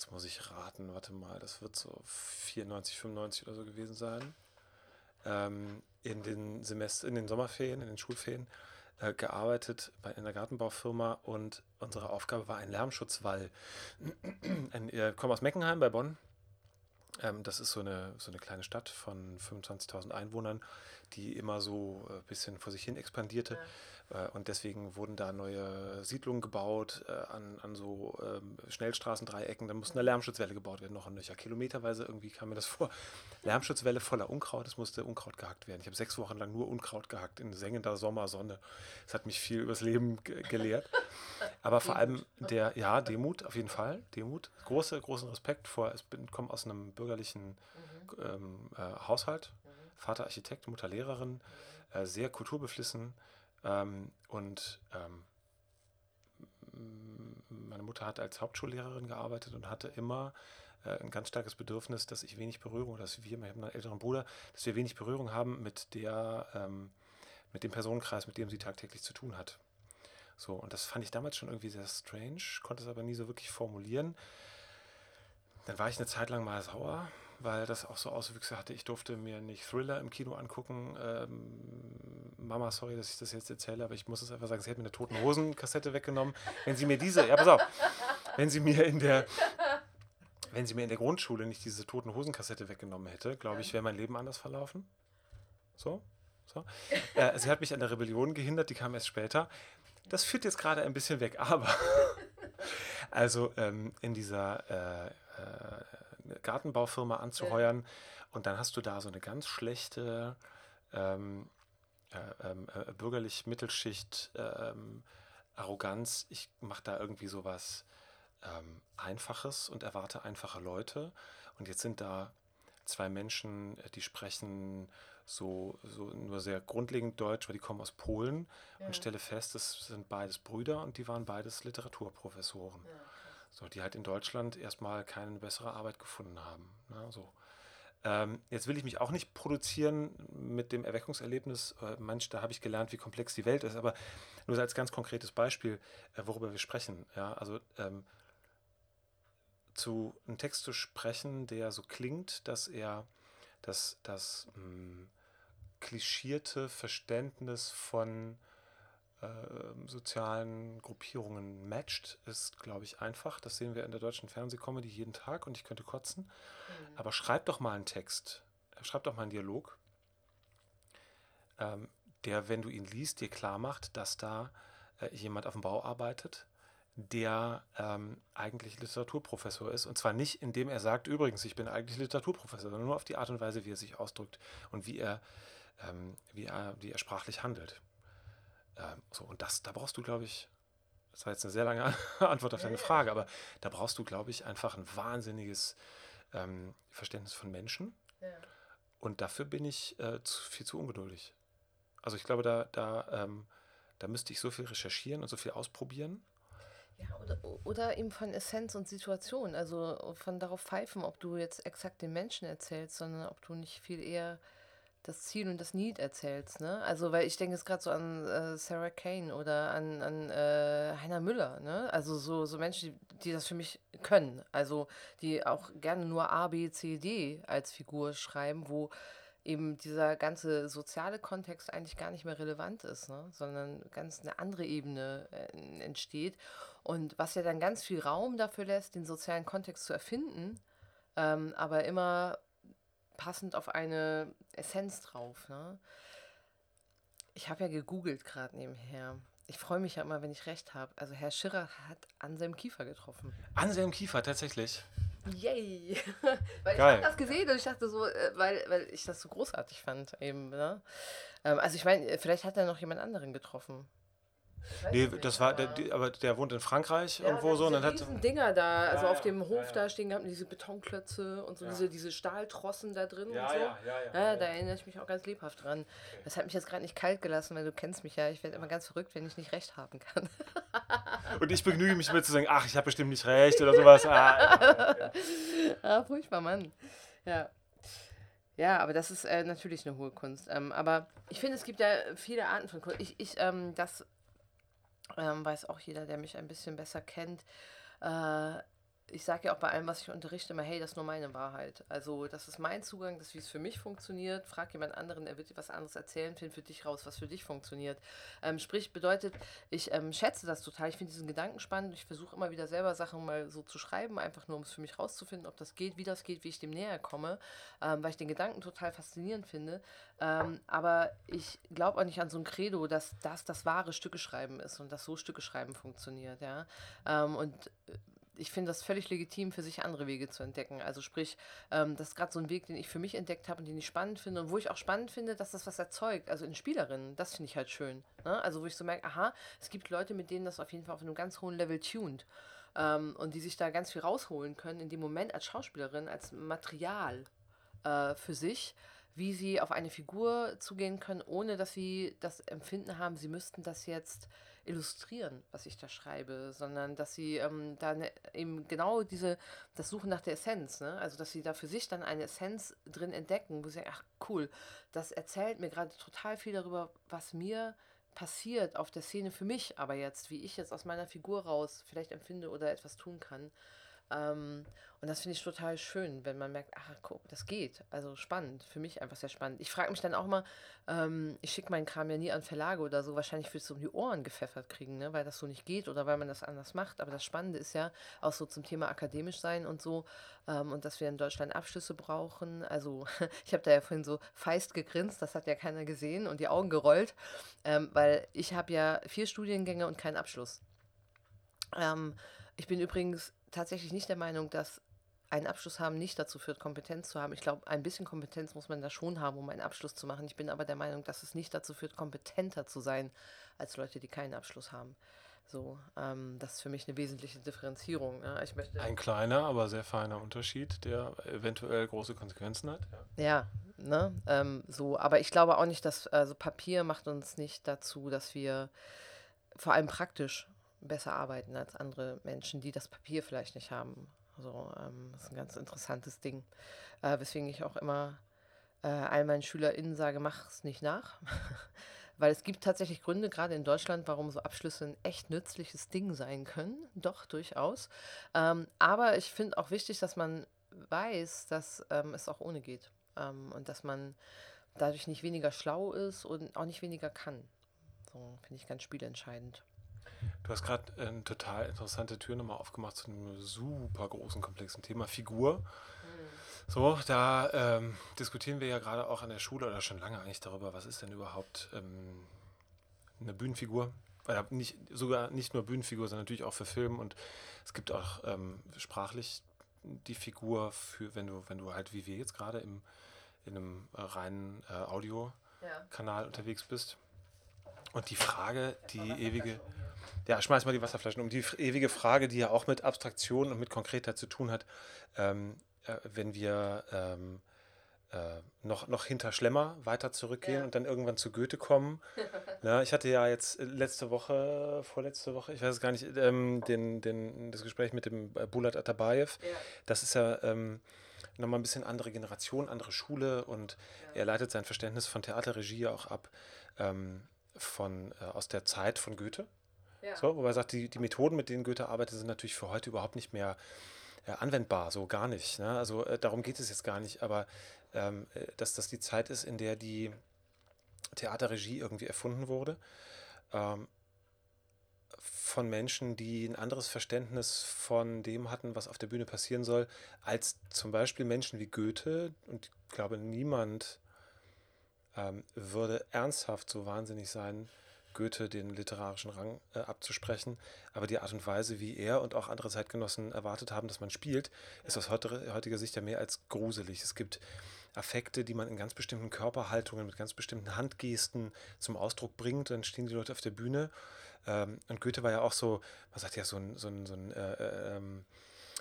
jetzt muss ich raten, warte mal, das wird so 94, 95 oder so gewesen sein. Ähm, in den Semester, in den Sommerferien, in den Schulferien äh, gearbeitet bei einer Gartenbaufirma und unsere Aufgabe war ein Lärmschutzwall. ich äh, komme aus Meckenheim bei Bonn. Ähm, das ist so eine, so eine kleine Stadt von 25.000 Einwohnern, die immer so ein äh, bisschen vor sich hin expandierte. Ja. Äh, und deswegen wurden da neue Siedlungen gebaut äh, an, an so ähm, Schnellstraßendreiecken. Da musste eine Lärmschutzwelle gebaut werden, noch ein Löcher. Kilometerweise irgendwie kam mir das vor. Lärmschutzwelle voller Unkraut, es musste Unkraut gehackt werden. Ich habe sechs Wochen lang nur Unkraut gehackt in sengender Sommersonne. Das hat mich viel übers Leben gelehrt. Aber vor allem der, ja, Demut, auf jeden Fall. Demut. Große, großen Respekt vor. Ich komme aus einem bürgerlichen mhm. ähm, äh, Haushalt. Mhm. Vater Architekt, Mutter Lehrerin, äh, sehr kulturbeflissen ähm, und ähm, meine Mutter hat als Hauptschullehrerin gearbeitet und hatte immer äh, ein ganz starkes Bedürfnis, dass ich wenig Berührung, dass wir, wir haben einen älteren Bruder, dass wir wenig Berührung haben mit der, ähm, mit dem Personenkreis, mit dem sie tagtäglich zu tun hat. So, und das fand ich damals schon irgendwie sehr strange, konnte es aber nie so wirklich formulieren. Dann war ich eine Zeit lang mal sauer, weil das auch so Auswüchse hatte. Ich durfte mir nicht Thriller im Kino angucken. Ähm, Mama, sorry, dass ich das jetzt erzähle, aber ich muss es einfach sagen, sie hat mir eine Toten Hosen Kassette weggenommen. Wenn sie mir diese, ja pass auf, wenn sie mir in der wenn sie mir in der Grundschule nicht diese Toten Hosen Kassette weggenommen hätte, glaube ich, wäre mein Leben anders verlaufen. So, so. Äh, sie hat mich an der Rebellion gehindert, die kam erst später. Das führt jetzt gerade ein bisschen weg, aber also ähm, in dieser äh, äh, Gartenbaufirma anzuheuern. Und dann hast du da so eine ganz schlechte ähm, äh, ähm, äh, bürgerlich Mittelschicht ähm, Arroganz. Ich mache da irgendwie sowas ähm, Einfaches und erwarte einfache Leute. Und jetzt sind da zwei Menschen, äh, die sprechen so, so nur sehr grundlegend Deutsch, weil die kommen aus Polen ja. und stelle fest, das sind beides Brüder und die waren beides Literaturprofessoren. Ja. So, die halt in Deutschland erstmal keine bessere Arbeit gefunden haben. Ne, so. Ähm, jetzt will ich mich auch nicht produzieren mit dem Erweckungserlebnis, äh, Mensch, da habe ich gelernt, wie komplex die Welt ist, aber nur als ganz konkretes Beispiel, äh, worüber wir sprechen. Ja, also ähm, zu einem Text zu sprechen, der so klingt, dass er das, das mh, hm, klischierte Verständnis von sozialen Gruppierungen matcht, ist, glaube ich, einfach. Das sehen wir in der deutschen Fernsehkomödie jeden Tag und ich könnte kotzen. Mhm. Aber schreib doch mal einen Text, schreib doch mal einen Dialog, ähm, der, wenn du ihn liest, dir klar macht, dass da äh, jemand auf dem Bau arbeitet, der ähm, eigentlich Literaturprofessor ist. Und zwar nicht, indem er sagt, übrigens, ich bin eigentlich Literaturprofessor, sondern nur auf die Art und Weise, wie er sich ausdrückt und wie er, ähm, wie er, wie er sprachlich handelt. Ähm, so, und das, da brauchst du, glaube ich, das war jetzt eine sehr lange Antwort auf deine Frage, aber da brauchst du, glaube ich, einfach ein wahnsinniges ähm, Verständnis von Menschen. Ja. Und dafür bin ich äh, zu, viel zu ungeduldig. Also ich glaube, da, da, ähm, da müsste ich so viel recherchieren und so viel ausprobieren. Ja, oder, oder eben von Essenz und Situation. Also von darauf pfeifen, ob du jetzt exakt den Menschen erzählst, sondern ob du nicht viel eher das Ziel und das Need erzählst, ne? Also, weil ich denke jetzt gerade so an äh, Sarah Kane oder an, an äh, Heiner Müller, ne? Also so, so Menschen, die, die das für mich können. Also, die auch gerne nur A, B, C, D als Figur schreiben, wo eben dieser ganze soziale Kontext eigentlich gar nicht mehr relevant ist, ne? sondern ganz eine andere Ebene äh, entsteht. Und was ja dann ganz viel Raum dafür lässt, den sozialen Kontext zu erfinden, ähm, aber immer passend auf eine Essenz drauf. Ne? Ich habe ja gegoogelt gerade nebenher. Ich freue mich ja immer, wenn ich recht habe. Also Herr Schirrer hat Anselm Kiefer getroffen. Anselm Kiefer, tatsächlich. Yay! weil Geil. ich habe das gesehen und ich dachte so, äh, weil, weil ich das so großartig fand eben. Ne? Ähm, also ich meine, vielleicht hat er noch jemand anderen getroffen. Nee, das war, der, aber der wohnt in Frankreich ja, irgendwo so. Und dann hat Dinger da, also ja, auf dem Hof ja, da stehen gehabt, diese Betonklötze und so diese, diese Stahltrossen da drin ja, und so. Ja, ja, ja, da erinnere ich mich auch ganz lebhaft dran. Das hat mich jetzt gerade nicht kalt gelassen, weil du kennst mich ja. Ich werde immer ganz verrückt, wenn ich nicht recht haben kann. und ich begnüge mich mit zu sagen, ach, ich habe bestimmt nicht recht oder sowas. Ah, ah, furchtbar, Mann. Ja. Ja, aber das ist äh, natürlich eine hohe Kunst. Ähm, aber ich finde, es gibt ja viele Arten von Kunst. Ich, ich ähm, das ähm, weiß auch jeder, der mich ein bisschen besser kennt. Äh, ich sage ja auch bei allem, was ich unterrichte, immer, hey, das ist nur meine Wahrheit. Also, das ist mein Zugang, das ist, wie es für mich funktioniert. Frag jemand anderen, er wird dir was anderes erzählen, find für dich raus, was für dich funktioniert. Ähm, sprich, bedeutet, ich ähm, schätze das total. Ich finde diesen Gedanken spannend. Ich versuche immer wieder selber Sachen mal so zu schreiben, einfach nur, um es für mich rauszufinden, ob das geht, wie das geht, wie ich dem näher komme, ähm, weil ich den Gedanken total faszinierend finde. Ähm, aber ich glaube auch nicht an so ein Credo, dass das das wahre Stücke schreiben ist und dass so Stücke schreiben funktioniert. Ja? Ähm, und äh, ich finde das völlig legitim, für sich andere Wege zu entdecken. Also sprich, ähm, das ist gerade so ein Weg, den ich für mich entdeckt habe und den ich spannend finde und wo ich auch spannend finde, dass das was erzeugt. Also in Spielerinnen, das finde ich halt schön. Ne? Also wo ich so merke, aha, es gibt Leute, mit denen das auf jeden Fall auf einem ganz hohen Level tuned. Ähm, und die sich da ganz viel rausholen können in dem Moment als Schauspielerin, als Material äh, für sich wie sie auf eine Figur zugehen können, ohne dass sie das Empfinden haben, sie müssten das jetzt illustrieren, was ich da schreibe, sondern dass sie ähm, da ne, eben genau diese, das Suchen nach der Essenz, ne? also dass sie da für sich dann eine Essenz drin entdecken, wo sie sagen, ach cool, das erzählt mir gerade total viel darüber, was mir passiert auf der Szene für mich, aber jetzt, wie ich jetzt aus meiner Figur raus vielleicht empfinde oder etwas tun kann. Ähm, und das finde ich total schön, wenn man merkt, ach guck, das geht. Also spannend, für mich einfach sehr spannend. Ich frage mich dann auch mal, ähm, ich schicke meinen Kram ja nie an Verlage oder so, wahrscheinlich willst du um die Ohren gepfeffert kriegen, ne? weil das so nicht geht oder weil man das anders macht. Aber das Spannende ist ja auch so zum Thema akademisch sein und so ähm, und dass wir in Deutschland Abschlüsse brauchen. Also ich habe da ja vorhin so feist gegrinst, das hat ja keiner gesehen und die Augen gerollt, ähm, weil ich habe ja vier Studiengänge und keinen Abschluss. Ähm, ich bin übrigens tatsächlich nicht der Meinung, dass einen Abschluss haben nicht dazu führt, Kompetenz zu haben. Ich glaube, ein bisschen Kompetenz muss man da schon haben, um einen Abschluss zu machen. Ich bin aber der Meinung, dass es nicht dazu führt, kompetenter zu sein als Leute, die keinen Abschluss haben. So, ähm, das ist für mich eine wesentliche Differenzierung. Ja. Ich möchte ein kleiner, aber sehr feiner Unterschied, der eventuell große Konsequenzen hat. Ja, ja ne? Ähm, so, aber ich glaube auch nicht, dass also Papier macht uns nicht dazu, dass wir vor allem praktisch besser arbeiten als andere Menschen, die das Papier vielleicht nicht haben. So, ähm, das ist ein ganz interessantes Ding. Äh, weswegen ich auch immer äh, all meinen SchülerInnen sage, mach es nicht nach. Weil es gibt tatsächlich Gründe, gerade in Deutschland, warum so Abschlüsse ein echt nützliches Ding sein können. Doch, durchaus. Ähm, aber ich finde auch wichtig, dass man weiß, dass ähm, es auch ohne geht. Ähm, und dass man dadurch nicht weniger schlau ist und auch nicht weniger kann. So finde ich ganz spielentscheidend. Du hast gerade eine total interessante Tür nochmal aufgemacht zu einem super großen, komplexen Thema Figur. Mhm. So, da ähm, diskutieren wir ja gerade auch an der Schule oder schon lange eigentlich darüber, was ist denn überhaupt ähm, eine Bühnenfigur? Oder nicht, sogar nicht nur Bühnenfigur, sondern natürlich auch für Film. Und es gibt auch ähm, sprachlich die Figur für, wenn du, wenn du halt wie wir jetzt gerade im, in einem äh, reinen äh, Audiokanal ja. unterwegs bist. Und die Frage, die ewige. Ja, schmeiß mal die Wasserflaschen um. Die ewige Frage, die ja auch mit Abstraktion und mit Konkretheit zu tun hat, ähm, äh, wenn wir ähm, äh, noch, noch hinter Schlemmer weiter zurückgehen ja. und dann irgendwann zu Goethe kommen. ja, ich hatte ja jetzt letzte Woche, vorletzte Woche, ich weiß es gar nicht, ähm, den, den, das Gespräch mit dem äh, Bulat Atabayev. Ja. Das ist ja ähm, nochmal ein bisschen andere Generation, andere Schule und er leitet sein Verständnis von Theaterregie auch ab ähm, von, äh, aus der Zeit von Goethe. Ja. So, wobei er sagt, die, die Methoden, mit denen Goethe arbeitet, sind natürlich für heute überhaupt nicht mehr äh, anwendbar, so gar nicht. Ne? Also äh, darum geht es jetzt gar nicht, aber ähm, äh, dass das die Zeit ist, in der die Theaterregie irgendwie erfunden wurde. Ähm, von Menschen, die ein anderes Verständnis von dem hatten, was auf der Bühne passieren soll, als zum Beispiel Menschen wie Goethe. Und ich glaube, niemand ähm, würde ernsthaft so wahnsinnig sein, Goethe den literarischen Rang äh, abzusprechen. Aber die Art und Weise, wie er und auch andere Zeitgenossen erwartet haben, dass man spielt, ist aus heutiger Sicht ja mehr als gruselig. Es gibt Affekte, die man in ganz bestimmten Körperhaltungen, mit ganz bestimmten Handgesten zum Ausdruck bringt. Dann stehen die Leute auf der Bühne Ähm, und Goethe war ja auch so, man sagt ja, so ein, so ein, so ein äh, äh, ähm,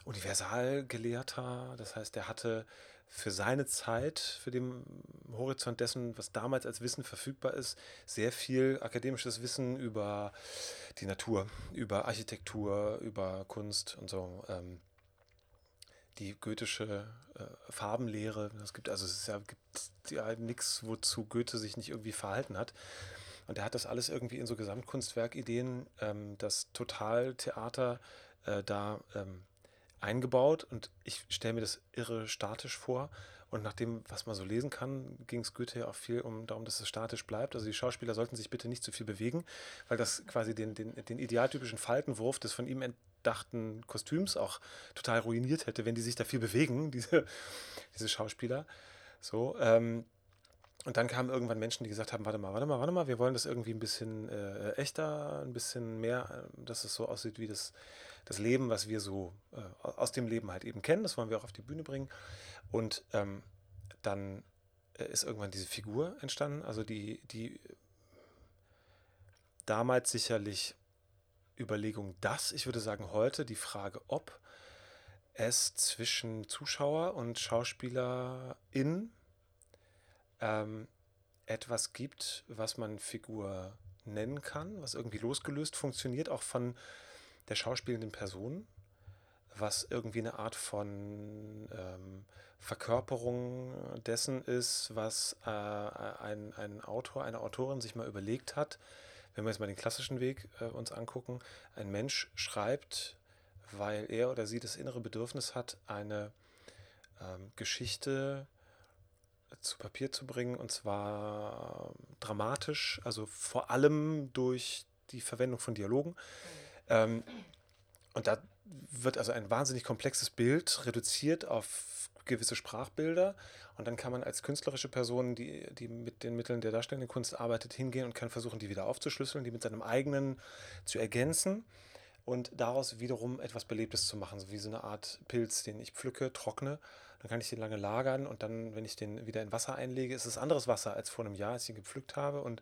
Universalgelehrter. Das heißt, er hatte für seine Zeit, für den Horizont dessen, was damals als Wissen verfügbar ist, sehr viel akademisches Wissen über die Natur, über Architektur, über Kunst und so. Ähm, die goethische äh, Farbenlehre, es gibt also es ja, gibt ja nichts, wozu Goethe sich nicht irgendwie verhalten hat. Und er hat das alles irgendwie in so Gesamtkunstwerkideen, ähm, das Totaltheater äh, da ähm, eingebaut und ich stelle mir das irre statisch vor. Und nach dem, was man so lesen kann, ging es Goethe ja auch viel um darum, dass es statisch bleibt. Also die Schauspieler sollten sich bitte nicht zu viel bewegen, weil das quasi den, den, den idealtypischen Faltenwurf des von ihm entdachten Kostüms auch total ruiniert hätte, wenn die sich da viel bewegen, diese, diese Schauspieler. So, ähm, und dann kamen irgendwann Menschen, die gesagt haben, warte mal, warte mal, warte mal, wir wollen das irgendwie ein bisschen äh, echter, ein bisschen mehr, äh, dass es so aussieht wie das, das Leben, was wir so äh, aus dem Leben halt eben kennen. Das wollen wir auch auf die Bühne bringen. Und ähm, dann äh, ist irgendwann diese Figur entstanden, also die, die damals sicherlich Überlegung, dass, ich würde sagen heute, die Frage, ob es zwischen Zuschauer und Schauspielerin ähm, etwas gibt, was man Figur nennen kann, was irgendwie losgelöst funktioniert, auch von der schauspielenden Person, was irgendwie eine Art von ähm, Verkörperung dessen ist, was äh, ein, ein Autor, eine Autorin sich mal überlegt hat. Wenn wir jetzt mal den klassischen Weg äh, uns angucken, ein Mensch schreibt, weil er oder sie das innere Bedürfnis hat, eine ähm, Geschichte zu Papier zu bringen und zwar dramatisch, also vor allem durch die Verwendung von Dialogen. Ähm, und da wird also ein wahnsinnig komplexes Bild reduziert auf gewisse Sprachbilder. Und dann kann man als künstlerische Person, die, die mit den Mitteln der darstellenden Kunst arbeitet, hingehen und kann versuchen, die wieder aufzuschlüsseln, die mit seinem eigenen zu ergänzen und daraus wiederum etwas Belebtes zu machen, so wie so eine Art Pilz, den ich pflücke, trockne. Dann kann ich den lange lagern und dann, wenn ich den wieder in Wasser einlege, ist es anderes Wasser als vor einem Jahr, als ich ihn gepflückt habe. Und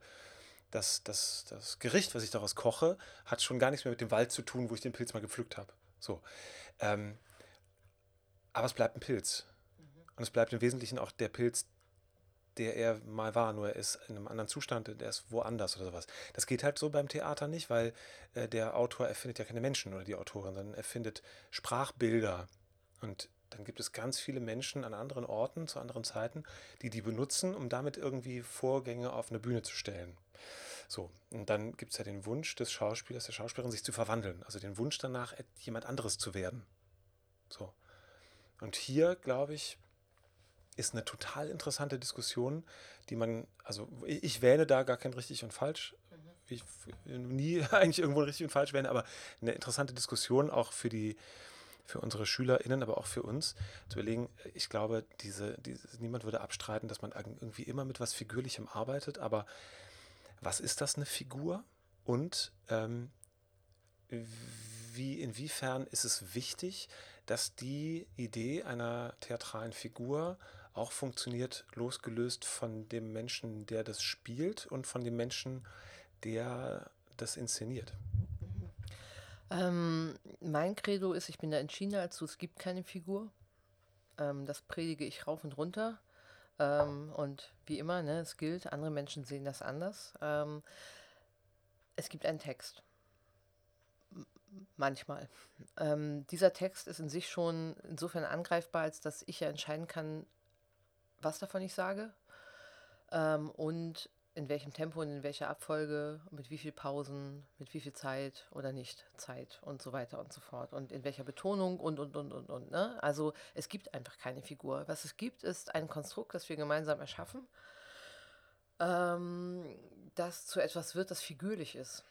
das, das, das Gericht, was ich daraus koche, hat schon gar nichts mehr mit dem Wald zu tun, wo ich den Pilz mal gepflückt habe. So. Ähm, aber es bleibt ein Pilz. Und es bleibt im Wesentlichen auch der Pilz, der er mal war, nur er ist in einem anderen Zustand, der ist woanders oder sowas. Das geht halt so beim Theater nicht, weil äh, der Autor erfindet ja keine Menschen oder die Autorin, sondern erfindet Sprachbilder. Und dann gibt es ganz viele Menschen an anderen Orten, zu anderen Zeiten, die die benutzen, um damit irgendwie Vorgänge auf eine Bühne zu stellen. So, und dann gibt es ja den Wunsch des Schauspielers, der Schauspielerin, sich zu verwandeln. Also den Wunsch danach, jemand anderes zu werden. So. Und hier, glaube ich, ist eine total interessante Diskussion, die man, also ich, ich wähle da gar kein richtig und falsch. Mhm. Ich nie eigentlich irgendwo richtig und falsch wählen, aber eine interessante Diskussion auch für die, für unsere SchülerInnen, aber auch für uns, zu überlegen, ich glaube, diese, diese, niemand würde abstreiten, dass man irgendwie immer mit was Figürlichem arbeitet, aber was ist das eine Figur? Und ähm, wie, inwiefern ist es wichtig, dass die Idee einer theatralen Figur auch funktioniert, losgelöst von dem Menschen, der das spielt und von dem Menschen, der das inszeniert? Ähm, mein Credo ist, ich bin da entschieden dazu, es gibt keine Figur. Ähm, das predige ich rauf und runter. Ähm, und wie immer, ne, es gilt, andere Menschen sehen das anders. Ähm, es gibt einen Text. manchmal. Ähm, dieser Text ist in sich schon insofern angreifbar, als dass ich ja entscheiden kann, was davon ich sage. Ähm, und in welchem Tempo und in welcher Abfolge, mit wie viel Pausen, mit wie viel Zeit oder nicht Zeit und so weiter und so fort und in welcher Betonung und und und und und. Ne? Also es gibt einfach keine Figur. Was es gibt, ist ein Konstrukt, das wir gemeinsam erschaffen, ähm, das zu etwas wird, das figürlich ist.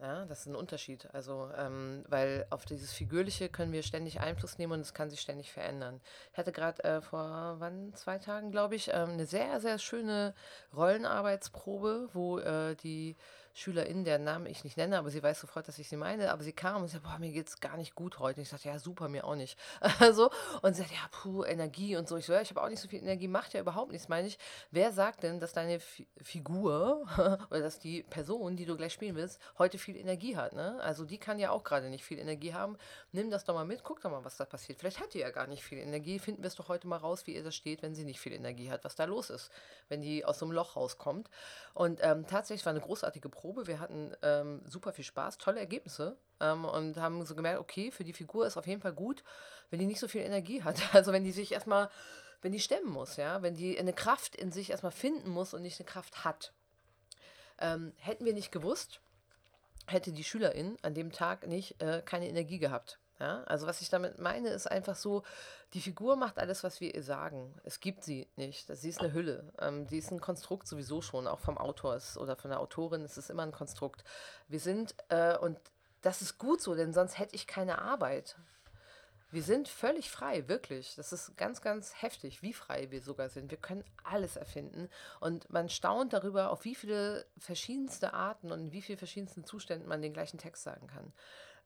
Ja, das ist ein Unterschied. Also, ähm, weil auf dieses Figürliche können wir ständig Einfluss nehmen und es kann sich ständig verändern. Ich hatte gerade äh, vor wann, zwei Tagen, glaube ich, ähm, eine sehr, sehr schöne Rollenarbeitsprobe, wo äh, die Schülerin, deren Namen ich nicht nenne, aber sie weiß sofort, dass ich sie meine, aber sie kam und sagte, boah, mir geht's gar nicht gut heute. Und ich sagte, ja, super, mir auch nicht. so, und sie sagt, ja, puh, Energie und so. Ich so, ja, ich habe auch nicht so viel Energie, macht ja überhaupt nichts, meine ich. Wer sagt denn, dass deine F Figur oder dass die Person, die du gleich spielen willst, heute viel Energie hat, ne? Also die kann ja auch gerade nicht viel Energie haben. Nimm das doch mal mit, guck doch mal, was da passiert. Vielleicht hat die ja gar nicht viel Energie. Finden wir es doch heute mal raus, wie ihr das steht, wenn sie nicht viel Energie hat, was da los ist, wenn die aus so einem Loch rauskommt. Und ähm, tatsächlich war eine großartige Probe. Wir hatten ähm, super viel Spaß, tolle Ergebnisse ähm, und haben so gemerkt, okay, für die Figur ist auf jeden Fall gut, wenn die nicht so viel Energie hat. Also wenn die sich erstmal, wenn die stemmen muss, ja, wenn die eine Kraft in sich erstmal finden muss und nicht eine Kraft hat. Ähm, hätten wir nicht gewusst, hätte die Schülerin an dem Tag nicht äh, keine Energie gehabt. Ja, also was ich damit meine, ist einfach so, die Figur macht alles, was wir ihr sagen. Es gibt sie nicht. Sie ist eine Hülle. Ähm, sie ist ein Konstrukt sowieso schon, auch vom Autor oder von der Autorin. Es ist immer ein Konstrukt. Wir sind, äh, und das ist gut so, denn sonst hätte ich keine Arbeit. Wir sind völlig frei, wirklich. Das ist ganz, ganz heftig, wie frei wir sogar sind. Wir können alles erfinden. Und man staunt darüber, auf wie viele verschiedenste Arten und in wie vielen verschiedensten Zuständen man den gleichen Text sagen kann.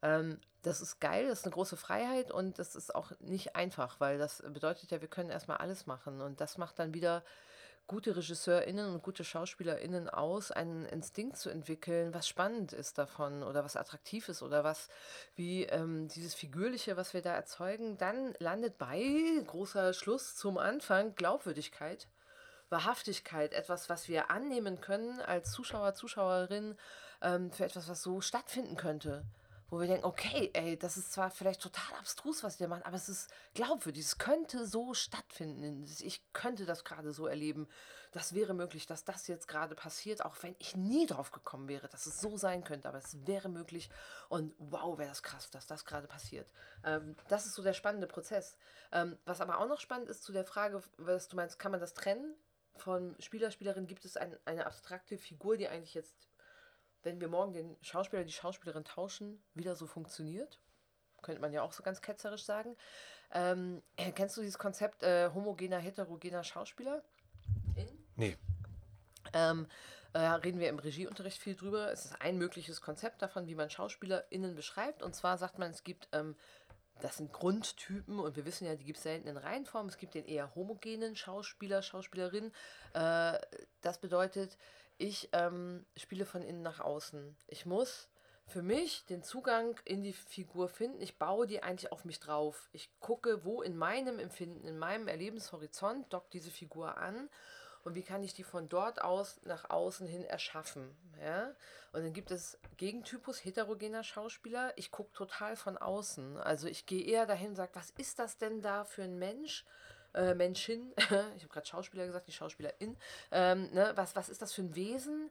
Ähm, das ist geil, das ist eine große Freiheit und das ist auch nicht einfach, weil das bedeutet ja, wir können erstmal alles machen und das macht dann wieder gute RegisseurInnen und gute SchauspielerInnen aus, einen Instinkt zu entwickeln, was spannend ist davon oder was attraktiv ist oder was wie ähm, dieses Figürliche, was wir da erzeugen, dann landet bei, großer Schluss zum Anfang, Glaubwürdigkeit, Wahrhaftigkeit, etwas, was wir annehmen können als Zuschauer, Zuschauerin ähm, für etwas, was so stattfinden könnte wo wir denken, okay, ey, das ist zwar vielleicht total abstrus, was wir machen, aber es ist glaubwürdig, es könnte so stattfinden. Ich könnte das gerade so erleben. Das wäre möglich, dass das jetzt gerade passiert, auch wenn ich nie drauf gekommen wäre, dass es so sein könnte, aber es wäre möglich. Und wow, wäre das krass, dass das gerade passiert. Ähm, das ist so der spannende Prozess. Ähm, was aber auch noch spannend ist zu der Frage, was du meinst, kann man das trennen? Von Spieler, Spielerin gibt es ein, eine abstrakte Figur, die eigentlich jetzt wenn wir morgen den Schauspieler, die Schauspielerin tauschen, wieder so funktioniert. Könnte man ja auch so ganz ketzerisch sagen. Ähm, äh, kennst du dieses Konzept äh, homogener, heterogener Schauspieler? In? Nee. Ähm, äh, reden wir im Regieunterricht viel drüber. Es ist ein mögliches Konzept davon, wie man SchauspielerInnen beschreibt. Und zwar sagt man, es gibt, ähm, das sind Grundtypen und wir wissen ja, die gibt es selten in Reihenform. Es gibt den eher homogenen Schauspieler, Schauspielerin. Äh, das bedeutet, ich ähm, spiele von innen nach außen. Ich muss für mich den Zugang in die Figur finden. Ich baue die eigentlich auf mich drauf. Ich gucke, wo in meinem Empfinden, in meinem Erlebenshorizont dockt diese Figur an und wie kann ich die von dort aus nach außen hin erschaffen. Ja? Und dann gibt es Gegentypus heterogener Schauspieler. Ich gucke total von außen. Also ich gehe eher dahin und sage, was ist das denn da für ein Mensch? Äh, Menschin, ich habe gerade Schauspieler gesagt, die Schauspielerin, ähm, ne, was, was ist das für ein Wesen?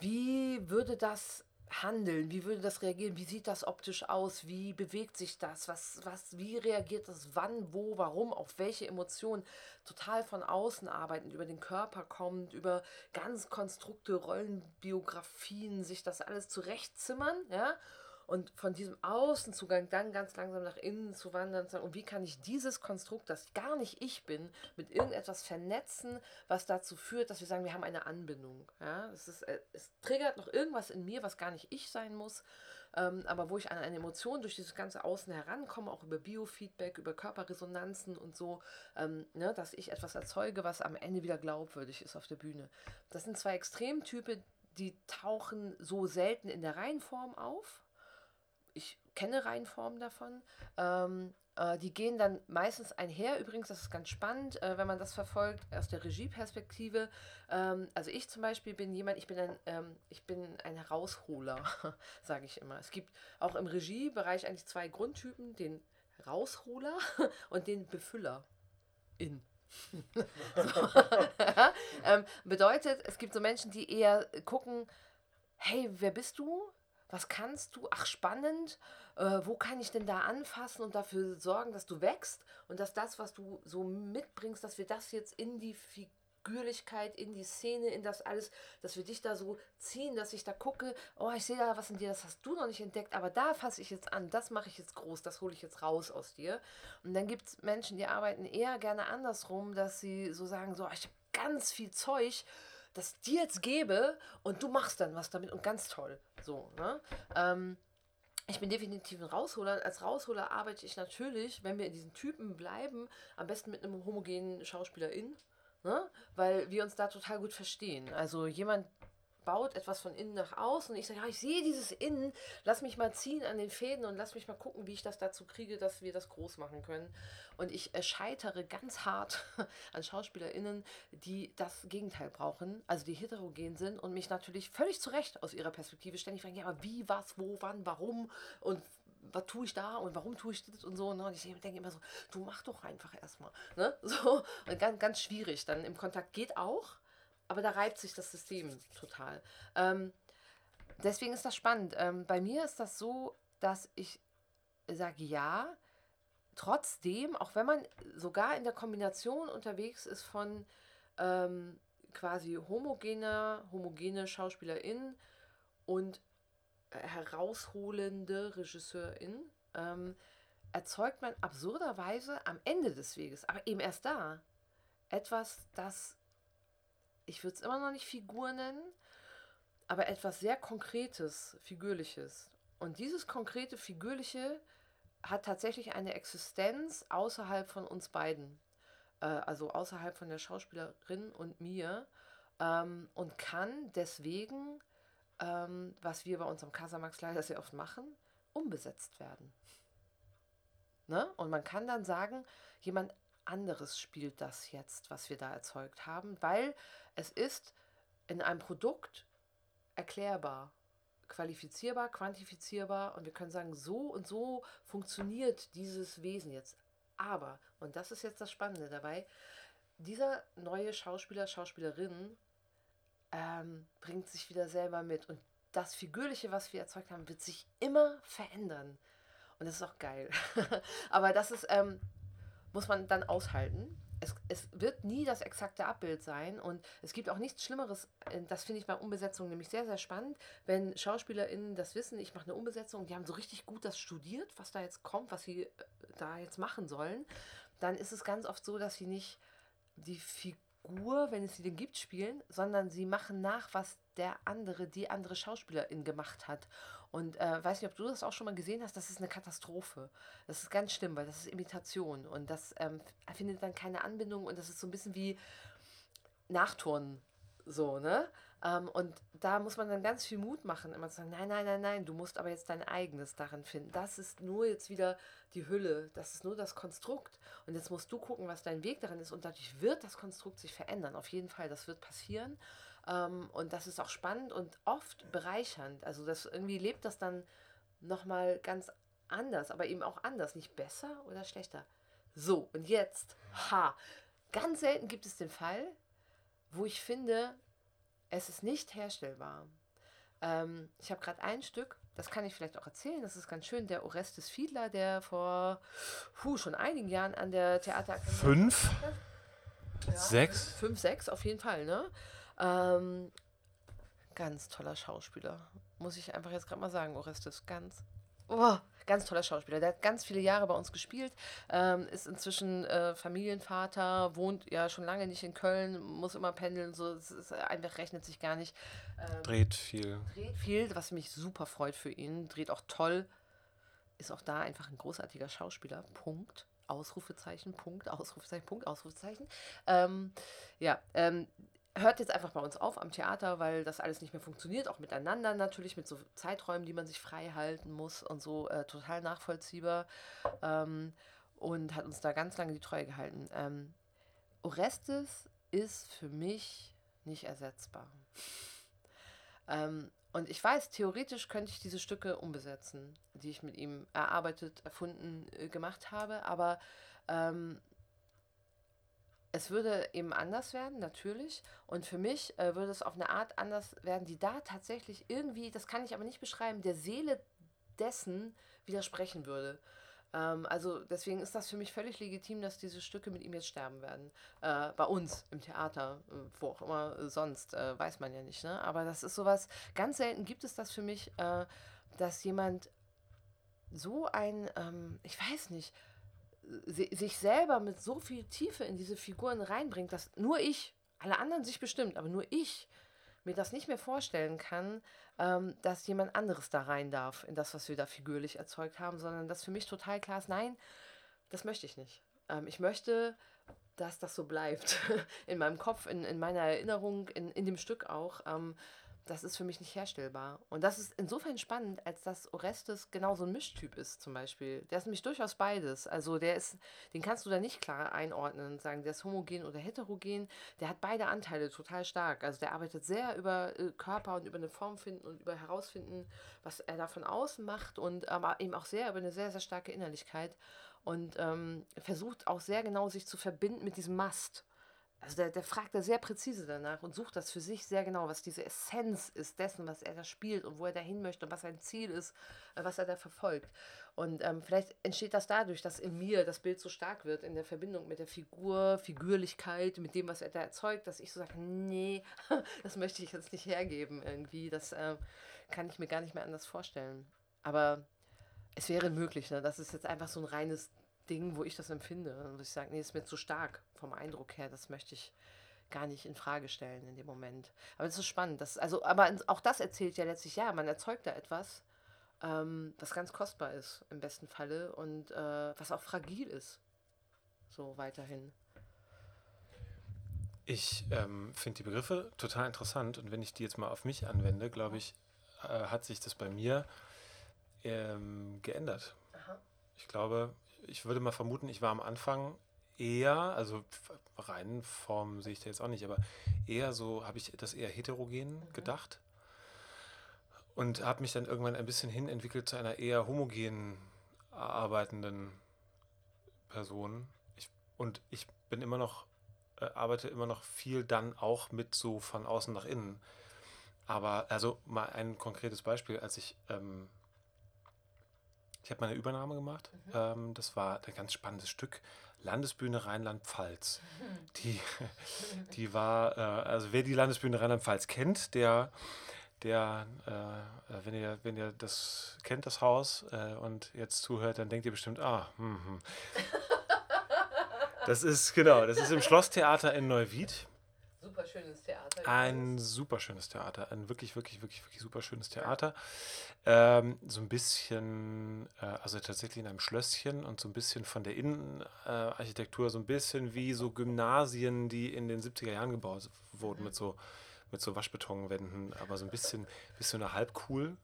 Wie würde das handeln? Wie würde das reagieren? Wie sieht das optisch aus? Wie bewegt sich das? Was, was, wie reagiert das? Wann, wo, warum, auf welche Emotionen? Total von außen arbeitend, über den Körper kommt, über ganz Konstrukte, Rollenbiografien, sich das alles zurechtzimmern, ja? Und von diesem Außenzugang dann ganz langsam nach innen zu wandern und sagen, und wie kann ich dieses Konstrukt, das gar nicht ich bin, mit irgendetwas vernetzen, was dazu führt, dass wir sagen, wir haben eine Anbindung. Ja? Es, ist, äh, es triggert noch irgendwas in mir, was gar nicht ich sein muss, ähm, aber wo ich an eine Emotion durch dieses ganze Außen herankomme, auch über Biofeedback, über Körperresonanzen und so, ähm, ne, dass ich etwas erzeuge, was am Ende wieder glaubwürdig ist auf der Bühne. Das sind zwei Extremtypen, die tauchen so selten in der Reihenform auf ich kenne Reihenformen davon. Ähm, äh, die gehen dann meistens einher. Übrigens, das ist ganz spannend, äh, wenn man das verfolgt aus der Regieperspektive. Ähm, also ich zum Beispiel bin jemand, ich bin ein, ähm, ich bin ein Herausholer, sage ich immer. Es gibt auch im Regiebereich eigentlich zwei Grundtypen, den Rausholer und den Befüller. In. so. ähm, bedeutet, es gibt so Menschen, die eher gucken, hey, wer bist du? Was kannst du? Ach, spannend. Äh, wo kann ich denn da anfassen und dafür sorgen, dass du wächst und dass das, was du so mitbringst, dass wir das jetzt in die Figürlichkeit, in die Szene, in das alles, dass wir dich da so ziehen, dass ich da gucke, oh, ich sehe da was in dir, das hast du noch nicht entdeckt, aber da fasse ich jetzt an, das mache ich jetzt groß, das hole ich jetzt raus aus dir. Und dann gibt es Menschen, die arbeiten eher gerne andersrum, dass sie so sagen, so, ich habe ganz viel Zeug, das dir jetzt gebe und du machst dann was damit und ganz toll. So, ne? Ähm, ich bin definitiv ein Rausholer. Als Rausholer arbeite ich natürlich, wenn wir in diesen Typen bleiben, am besten mit einem homogenen Schauspielerin, ne? weil wir uns da total gut verstehen. Also jemand, baut etwas von innen nach außen und ich sage, ja, ich sehe dieses Innen, lass mich mal ziehen an den Fäden und lass mich mal gucken, wie ich das dazu kriege, dass wir das groß machen können. Und ich äh, scheitere ganz hart an SchauspielerInnen, die das Gegenteil brauchen, also die heterogen sind und mich natürlich völlig zu Recht aus ihrer Perspektive ständig fragen, ja, aber wie, was, wo, wann, warum und was tue ich da und warum tue ich das und so. Ne? Und ich denke immer so, du mach doch einfach erstmal. Ne? So, und ganz, ganz schwierig. Dann im Kontakt geht auch, aber da reibt sich das System total. Ähm, deswegen ist das spannend. Ähm, bei mir ist das so, dass ich sage ja, trotzdem, auch wenn man sogar in der Kombination unterwegs ist von ähm, quasi homogener, homogene SchauspielerInnen und herausholende RegisseurInnen, ähm, erzeugt man absurderweise am Ende des Weges, aber eben erst da, etwas, das ich würde es immer noch nicht Figur nennen, aber etwas sehr Konkretes, Figürliches. Und dieses konkrete, Figürliche hat tatsächlich eine Existenz außerhalb von uns beiden. Äh, also außerhalb von der Schauspielerin und mir. Ähm, und kann deswegen, ähm, was wir bei uns am Casamax leider sehr oft machen, umbesetzt werden. Ne? Und man kann dann sagen, jemand anderes spielt das jetzt, was wir da erzeugt haben, weil es ist in einem Produkt erklärbar, qualifizierbar, quantifizierbar und wir können sagen, so und so funktioniert dieses Wesen jetzt. Aber, und das ist jetzt das Spannende dabei, dieser neue Schauspieler, Schauspielerin ähm, bringt sich wieder selber mit und das Figürliche, was wir erzeugt haben, wird sich immer verändern. Und das ist auch geil. Aber das ist, ähm, muss man dann aushalten. Es, es wird nie das exakte Abbild sein und es gibt auch nichts Schlimmeres, äh, das finde ich bei Umbesetzungen nämlich sehr, sehr spannend, wenn SchauspielerInnen das wissen, ich mache eine Umbesetzung, die haben so richtig gut das studiert, was da jetzt kommt, was sie äh, da jetzt machen sollen, dann ist es ganz oft so, dass sie nicht die Figur, wenn es sie denn gibt, spielen, sondern sie machen nach, was der andere, die andere Schauspielerin gemacht hat. Und äh, weiß nicht, ob du das auch schon mal gesehen hast, das ist eine Katastrophe. Das ist ganz schlimm, weil das ist Imitation und das ähm, findet dann keine Anbindung und das ist so ein bisschen wie Nachturnen. So, ne? Ähm, und da muss man dann ganz viel Mut machen, immer zu sagen, nein, nein, nein, nein, du musst aber jetzt dein eigenes darin finden. Das ist nur jetzt wieder die Hülle, das ist nur das Konstrukt. Und jetzt musst du gucken, was dein Weg darin ist. Und dadurch wird das Konstrukt sich verändern. Auf jeden Fall, das wird passieren. Ähm, und das ist auch spannend und oft bereichernd. Also das irgendwie lebt das dann nochmal ganz anders, aber eben auch anders. Nicht besser oder schlechter. So, und jetzt, ha, ganz selten gibt es den Fall, wo ich finde, es ist nicht herstellbar. Ähm, ich habe gerade ein Stück, das kann ich vielleicht auch erzählen, das ist ganz schön, der Orestes Fiedler, der vor puh, schon einigen Jahren an der Theaterakademie... Fünf? Ja, sechs? Fünf, sechs auf jeden Fall, ne? Ähm, ganz toller Schauspieler. Muss ich einfach jetzt gerade mal sagen, Orestes. Ganz, oh, ganz toller Schauspieler. Der hat ganz viele Jahre bei uns gespielt, ähm, ist inzwischen äh, Familienvater, wohnt ja schon lange nicht in Köln, muss immer pendeln, so es ist einfach rechnet sich gar nicht. Ähm, dreht viel. Dreht viel, was mich super freut für ihn. Dreht auch toll. Ist auch da einfach ein großartiger Schauspieler. Punkt. Ausrufezeichen, Punkt, Ausrufezeichen, Punkt, Ausrufezeichen. Ähm, ja, ähm, hört jetzt einfach bei uns auf am Theater, weil das alles nicht mehr funktioniert, auch miteinander natürlich, mit so Zeiträumen, die man sich frei halten muss und so, äh, total nachvollziehbar. Ähm, und hat uns da ganz lange die Treue gehalten. Ähm, Orestes ist für mich nicht ersetzbar. ähm, und ich weiß, theoretisch könnte ich diese Stücke umbesetzen, die ich mit ihm erarbeitet, erfunden, äh, gemacht habe, aber ähm, es würde eben anders werden, natürlich. Und für mich äh, würde es auf eine Art anders werden, die da tatsächlich irgendwie, das kann ich aber nicht beschreiben, der Seele dessen widersprechen würde. Ähm, also deswegen ist das für mich völlig legitim, dass diese Stücke mit ihm jetzt sterben werden. Äh, bei uns im Theater, äh, wo auch immer sonst, äh, weiß man ja nicht. Ne? Aber das ist sowas, ganz selten gibt es das für mich, äh, dass jemand so ein, ähm, ich weiß nicht, sich selber mit so viel Tiefe in diese Figuren reinbringt, dass nur ich Alle anderen sich bestimmt, aber nur ich mir das nicht mehr vorstellen kann, ähm, dass jemand anderes da rein darf in das, was wir da figürlich erzeugt haben, sondern dass für mich total klar ist, nein, das möchte ich nicht. Ähm, ich möchte, dass das so bleibt. in meinem Kopf, in, in meiner Erinnerung, in, in dem Stück auch. Ähm, das ist für mich nicht herstellbar. Und das ist insofern spannend, als dass Orestes genau so ein Mischtyp ist, zum Beispiel. Der ist nämlich durchaus beides. Also der ist, den kannst du da nicht klar einordnen und sagen, der ist homogen oder heterogen. Der hat beide Anteile total stark. Also der arbeitet sehr über äh, Körper und über eine Form finden und über herausfinden, was er da von außen macht und aber eben auch sehr über eine sehr, sehr starke Innerlichkeit und ähm, versucht auch sehr genau sich zu verbinden mit diesem Mast. Also der, der fragt da sehr präzise danach und sucht das für sich sehr genau, was diese Essenz ist dessen, was er da spielt und wo er da hin möchte und was sein Ziel ist, äh, was er da verfolgt. Und ähm, vielleicht entsteht das dadurch, dass in mir das Bild so stark wird, in der Verbindung mit der Figur, Figürlichkeit, mit dem, was er da erzeugt, dass ich so sage, nee, das möchte ich jetzt nicht hergeben irgendwie. Das äh, kann ich mir gar nicht mehr anders vorstellen. Aber es wäre möglich, ne? das ist jetzt einfach so ein reines Ding, wo ich das empfinde. Und ich sage, nee, ist mir zu stark vom Eindruck her, das möchte ich gar nicht in Frage stellen in dem Moment. Aber das ist spannend. Das, also, aber auch das erzählt ja letztlich, ja, man erzeugt da etwas, ähm, was ganz kostbar ist im besten Falle und äh, was auch fragil ist. So weiterhin. Ich ähm, finde die Begriffe total interessant und wenn ich die jetzt mal auf mich anwende, glaube ich, äh, hat sich das bei mir ähm, geändert. Aha. Ich glaube, ich würde mal vermuten, ich war am Anfang eher, also rein Form sehe ich da jetzt auch nicht, aber eher so, habe ich das eher heterogen mhm. gedacht und habe mich dann irgendwann ein bisschen hin entwickelt zu einer eher homogen arbeitenden Person. Ich, und ich bin immer noch, äh, arbeite immer noch viel dann auch mit so von außen nach innen. Aber also mal ein konkretes Beispiel, als ich ähm, ich habe meine Übernahme gemacht. Mhm. Ähm, das war ein ganz spannendes Stück. Landesbühne Rheinland-Pfalz. Die, die war, äh, also wer die Landesbühne Rheinland-Pfalz kennt, der, der, äh, wenn ihr, wenn ihr das kennt, das Haus, äh, und jetzt zuhört, dann denkt ihr bestimmt, ah, hm, hm. Das ist, genau, das ist im Schlosstheater in Neuwied. Super schönes Theater. Ein super schönes Theater. Ein wirklich, wirklich, wirklich, wirklich super schönes Theater. Ähm, so ein bisschen, äh, also tatsächlich in einem Schlösschen und so ein bisschen von der Innenarchitektur, so ein bisschen wie so Gymnasien, die in den 70er Jahren gebaut wurden, mhm. mit so mit so Waschbetonwänden, aber so ein bisschen, bisschen eine halb cool.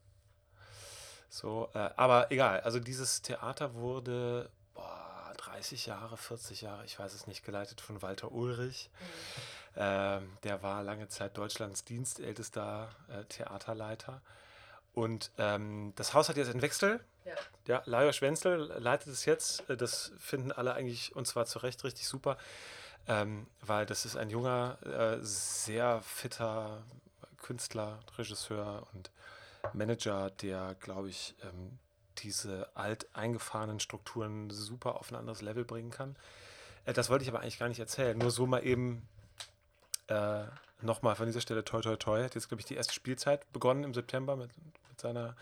So, äh, aber egal, also dieses Theater wurde boah, 30 Jahre, 40 Jahre, ich weiß es nicht, geleitet von Walter Ulrich. Mhm. Ähm, der war lange Zeit Deutschlands dienstältester äh, Theaterleiter. Und ähm, das Haus hat jetzt einen Wechsel. Ja. ja, Lajos Wenzel leitet es jetzt. Äh, das finden alle eigentlich, und zwar zu Recht, richtig super, ähm, weil das ist ein junger, äh, sehr fitter Künstler, Regisseur und Manager, der, glaube ich, ähm, diese alt eingefahrenen Strukturen super auf ein anderes Level bringen kann. Äh, das wollte ich aber eigentlich gar nicht erzählen. Nur so mal eben äh, Nochmal von dieser Stelle toi toi toi. Hat jetzt, glaube ich, die erste Spielzeit begonnen im September mit, mit seiner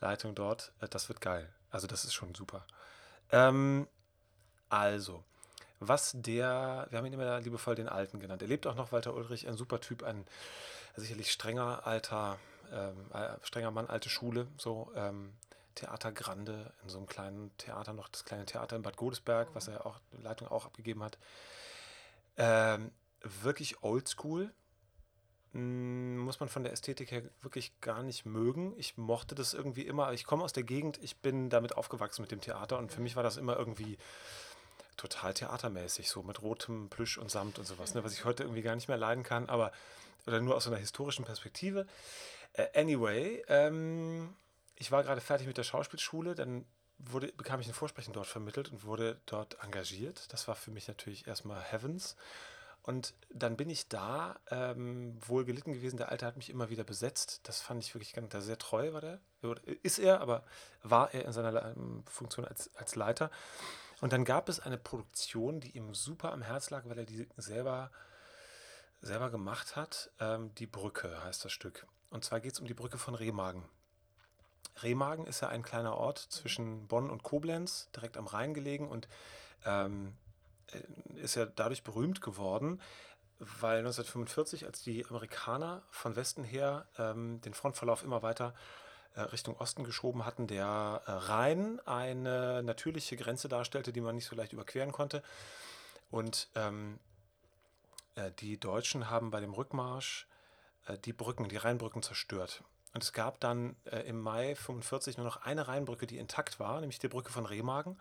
Leitung dort. Äh, das wird geil. Also das ist schon super. Ähm, also, was der, wir haben ihn immer liebevoll den Alten genannt. Er lebt auch noch, Walter Ulrich, ein super Typ, ein sicherlich strenger alter, ähm, äh, strenger Mann, alte Schule, so ähm, Theater Grande, in so einem kleinen Theater noch, das kleine Theater in Bad Godesberg, was er auch, Leitung auch abgegeben hat. Ähm, wirklich oldschool. Hm, muss man von der Ästhetik her wirklich gar nicht mögen. Ich mochte das irgendwie immer. Ich komme aus der Gegend, ich bin damit aufgewachsen mit dem Theater und für mich war das immer irgendwie total theatermäßig, so mit rotem Plüsch und Samt und sowas, ne, was ich heute irgendwie gar nicht mehr leiden kann, aber oder nur aus einer historischen Perspektive. Äh, anyway, ähm, ich war gerade fertig mit der Schauspielschule, dann wurde, bekam ich ein Vorsprechen dort vermittelt und wurde dort engagiert. Das war für mich natürlich erstmal Heavens. Und dann bin ich da ähm, wohl gelitten gewesen. Der Alte hat mich immer wieder besetzt. Das fand ich wirklich ganz sehr treu, war der. Ist er, aber war er in seiner ähm, Funktion als, als Leiter. Und dann gab es eine Produktion, die ihm super am Herz lag, weil er die selber, selber gemacht hat. Ähm, die Brücke heißt das Stück. Und zwar geht es um die Brücke von Remagen. Remagen ist ja ein kleiner Ort zwischen Bonn und Koblenz, direkt am Rhein gelegen und ähm, äh, ist ja dadurch berühmt geworden, weil 1945, als die Amerikaner von Westen her ähm, den Frontverlauf immer weiter äh, Richtung Osten geschoben hatten, der äh, Rhein eine natürliche Grenze darstellte, die man nicht so leicht überqueren konnte. Und ähm, äh, die Deutschen haben bei dem Rückmarsch äh, die Brücken, die Rheinbrücken zerstört. Und es gab dann äh, im Mai 45 nur noch eine Rheinbrücke, die intakt war, nämlich die Brücke von Remagen.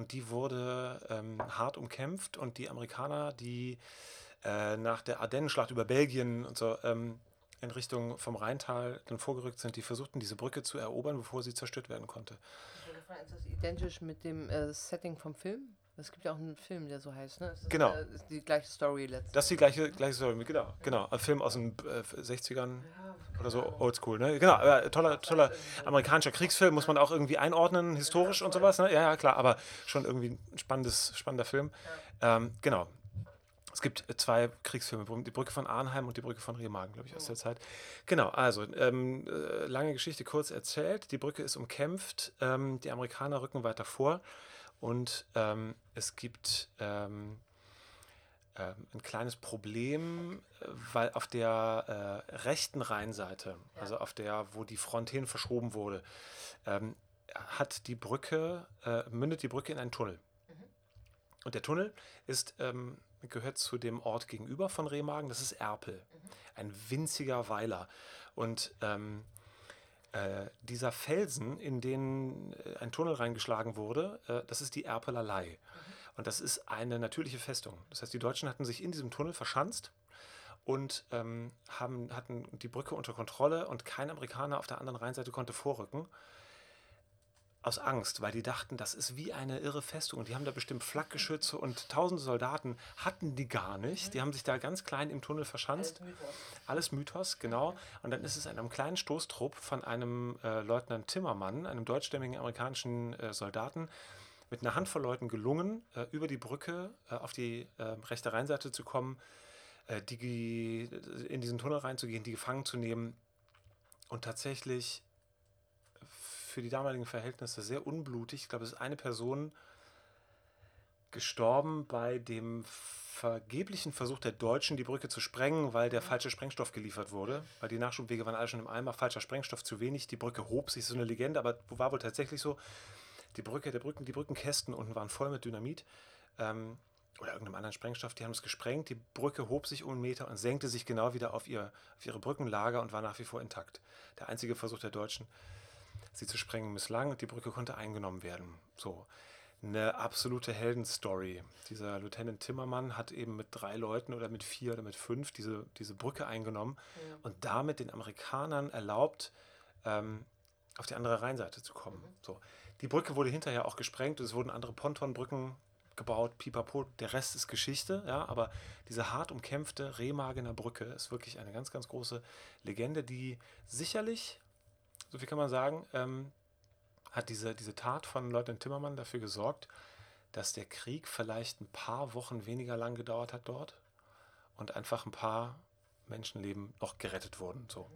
Und die wurde ähm, hart umkämpft und die Amerikaner, die äh, nach der Ardennenschlacht über Belgien und so ähm, in Richtung vom Rheintal dann vorgerückt sind, die versuchten, diese Brücke zu erobern, bevor sie zerstört werden konnte. Ist das identisch mit dem äh, Setting vom Film? Es gibt ja auch einen Film, der so heißt, ne? genau. Ist, äh, ist die gleiche Story letztendlich. Das ist die gleiche, gleiche Story, genau. genau. Ein Film aus den äh, 60ern ja, oder so, oldschool, ne? Genau, äh, toller, toller amerikanischer Kriegsfilm, muss man auch irgendwie einordnen, historisch ja, und sowas, ne? Ja, ja, klar, aber schon irgendwie ein spannendes, spannender Film. Ja. Ähm, genau. Es gibt zwei Kriegsfilme, die Brücke von Arnheim und die Brücke von Remagen, glaube ich, aus der Zeit. Genau, also ähm, äh, lange Geschichte kurz erzählt. Die Brücke ist umkämpft, ähm, die Amerikaner rücken weiter vor und ähm, es gibt ähm, äh, ein kleines Problem, weil auf der äh, rechten Rheinseite, ja. also auf der, wo die Front hin verschoben wurde, ähm, hat die Brücke, äh, mündet die Brücke in einen Tunnel. Mhm. Und der Tunnel ist ähm, gehört zu dem Ort gegenüber von Remagen, das ist Erpel, mhm. ein winziger Weiler. Und ähm, äh, dieser Felsen, in den äh, ein Tunnel reingeschlagen wurde, äh, das ist die Erpelerlei. Mhm. Und das ist eine natürliche Festung. Das heißt, die Deutschen hatten sich in diesem Tunnel verschanzt und ähm, haben, hatten die Brücke unter Kontrolle und kein Amerikaner auf der anderen Rheinseite konnte vorrücken aus Angst, weil die dachten, das ist wie eine irre Festung und die haben da bestimmt Flakgeschütze und tausende Soldaten hatten die gar nicht. Die haben sich da ganz klein im Tunnel verschanzt. Alles Mythos, Alles Mythos genau. Und dann ist es einem kleinen Stoßtrupp von einem äh, Leutnant Timmermann, einem deutschstämmigen amerikanischen äh, Soldaten, mit einer Handvoll Leuten gelungen, äh, über die Brücke äh, auf die äh, rechte Rheinseite zu kommen, äh, die, in diesen Tunnel reinzugehen, die gefangen zu nehmen und tatsächlich für die damaligen Verhältnisse sehr unblutig. Ich glaube, es ist eine Person gestorben bei dem vergeblichen Versuch der Deutschen, die Brücke zu sprengen, weil der falsche Sprengstoff geliefert wurde. Weil die Nachschubwege waren alle schon im Eimer, falscher Sprengstoff zu wenig. Die Brücke hob sich, so eine Legende, aber war wohl tatsächlich so. Die Brücke, der Brücken, die Brückenkästen unten waren voll mit Dynamit. Ähm, oder irgendeinem anderen Sprengstoff, die haben es gesprengt. Die Brücke hob sich um einen Meter und senkte sich genau wieder auf, ihr, auf ihre Brückenlager und war nach wie vor intakt. Der einzige Versuch der Deutschen sie zu sprengen misslang und die Brücke konnte eingenommen werden. So. Eine absolute Heldenstory. Dieser Lieutenant Timmermann hat eben mit drei Leuten oder mit vier oder mit fünf diese, diese Brücke eingenommen ja. und damit den Amerikanern erlaubt, ähm, auf die andere Rheinseite zu kommen. Mhm. So. Die Brücke wurde hinterher auch gesprengt und es wurden andere Pontonbrücken gebaut, pipapo, der Rest ist Geschichte, ja, aber diese hart umkämpfte Remagener Brücke ist wirklich eine ganz, ganz große Legende, die sicherlich so viel kann man sagen, ähm, hat diese, diese Tat von Leutnant Timmermann dafür gesorgt, dass der Krieg vielleicht ein paar Wochen weniger lang gedauert hat dort und einfach ein paar Menschenleben noch gerettet wurden. So.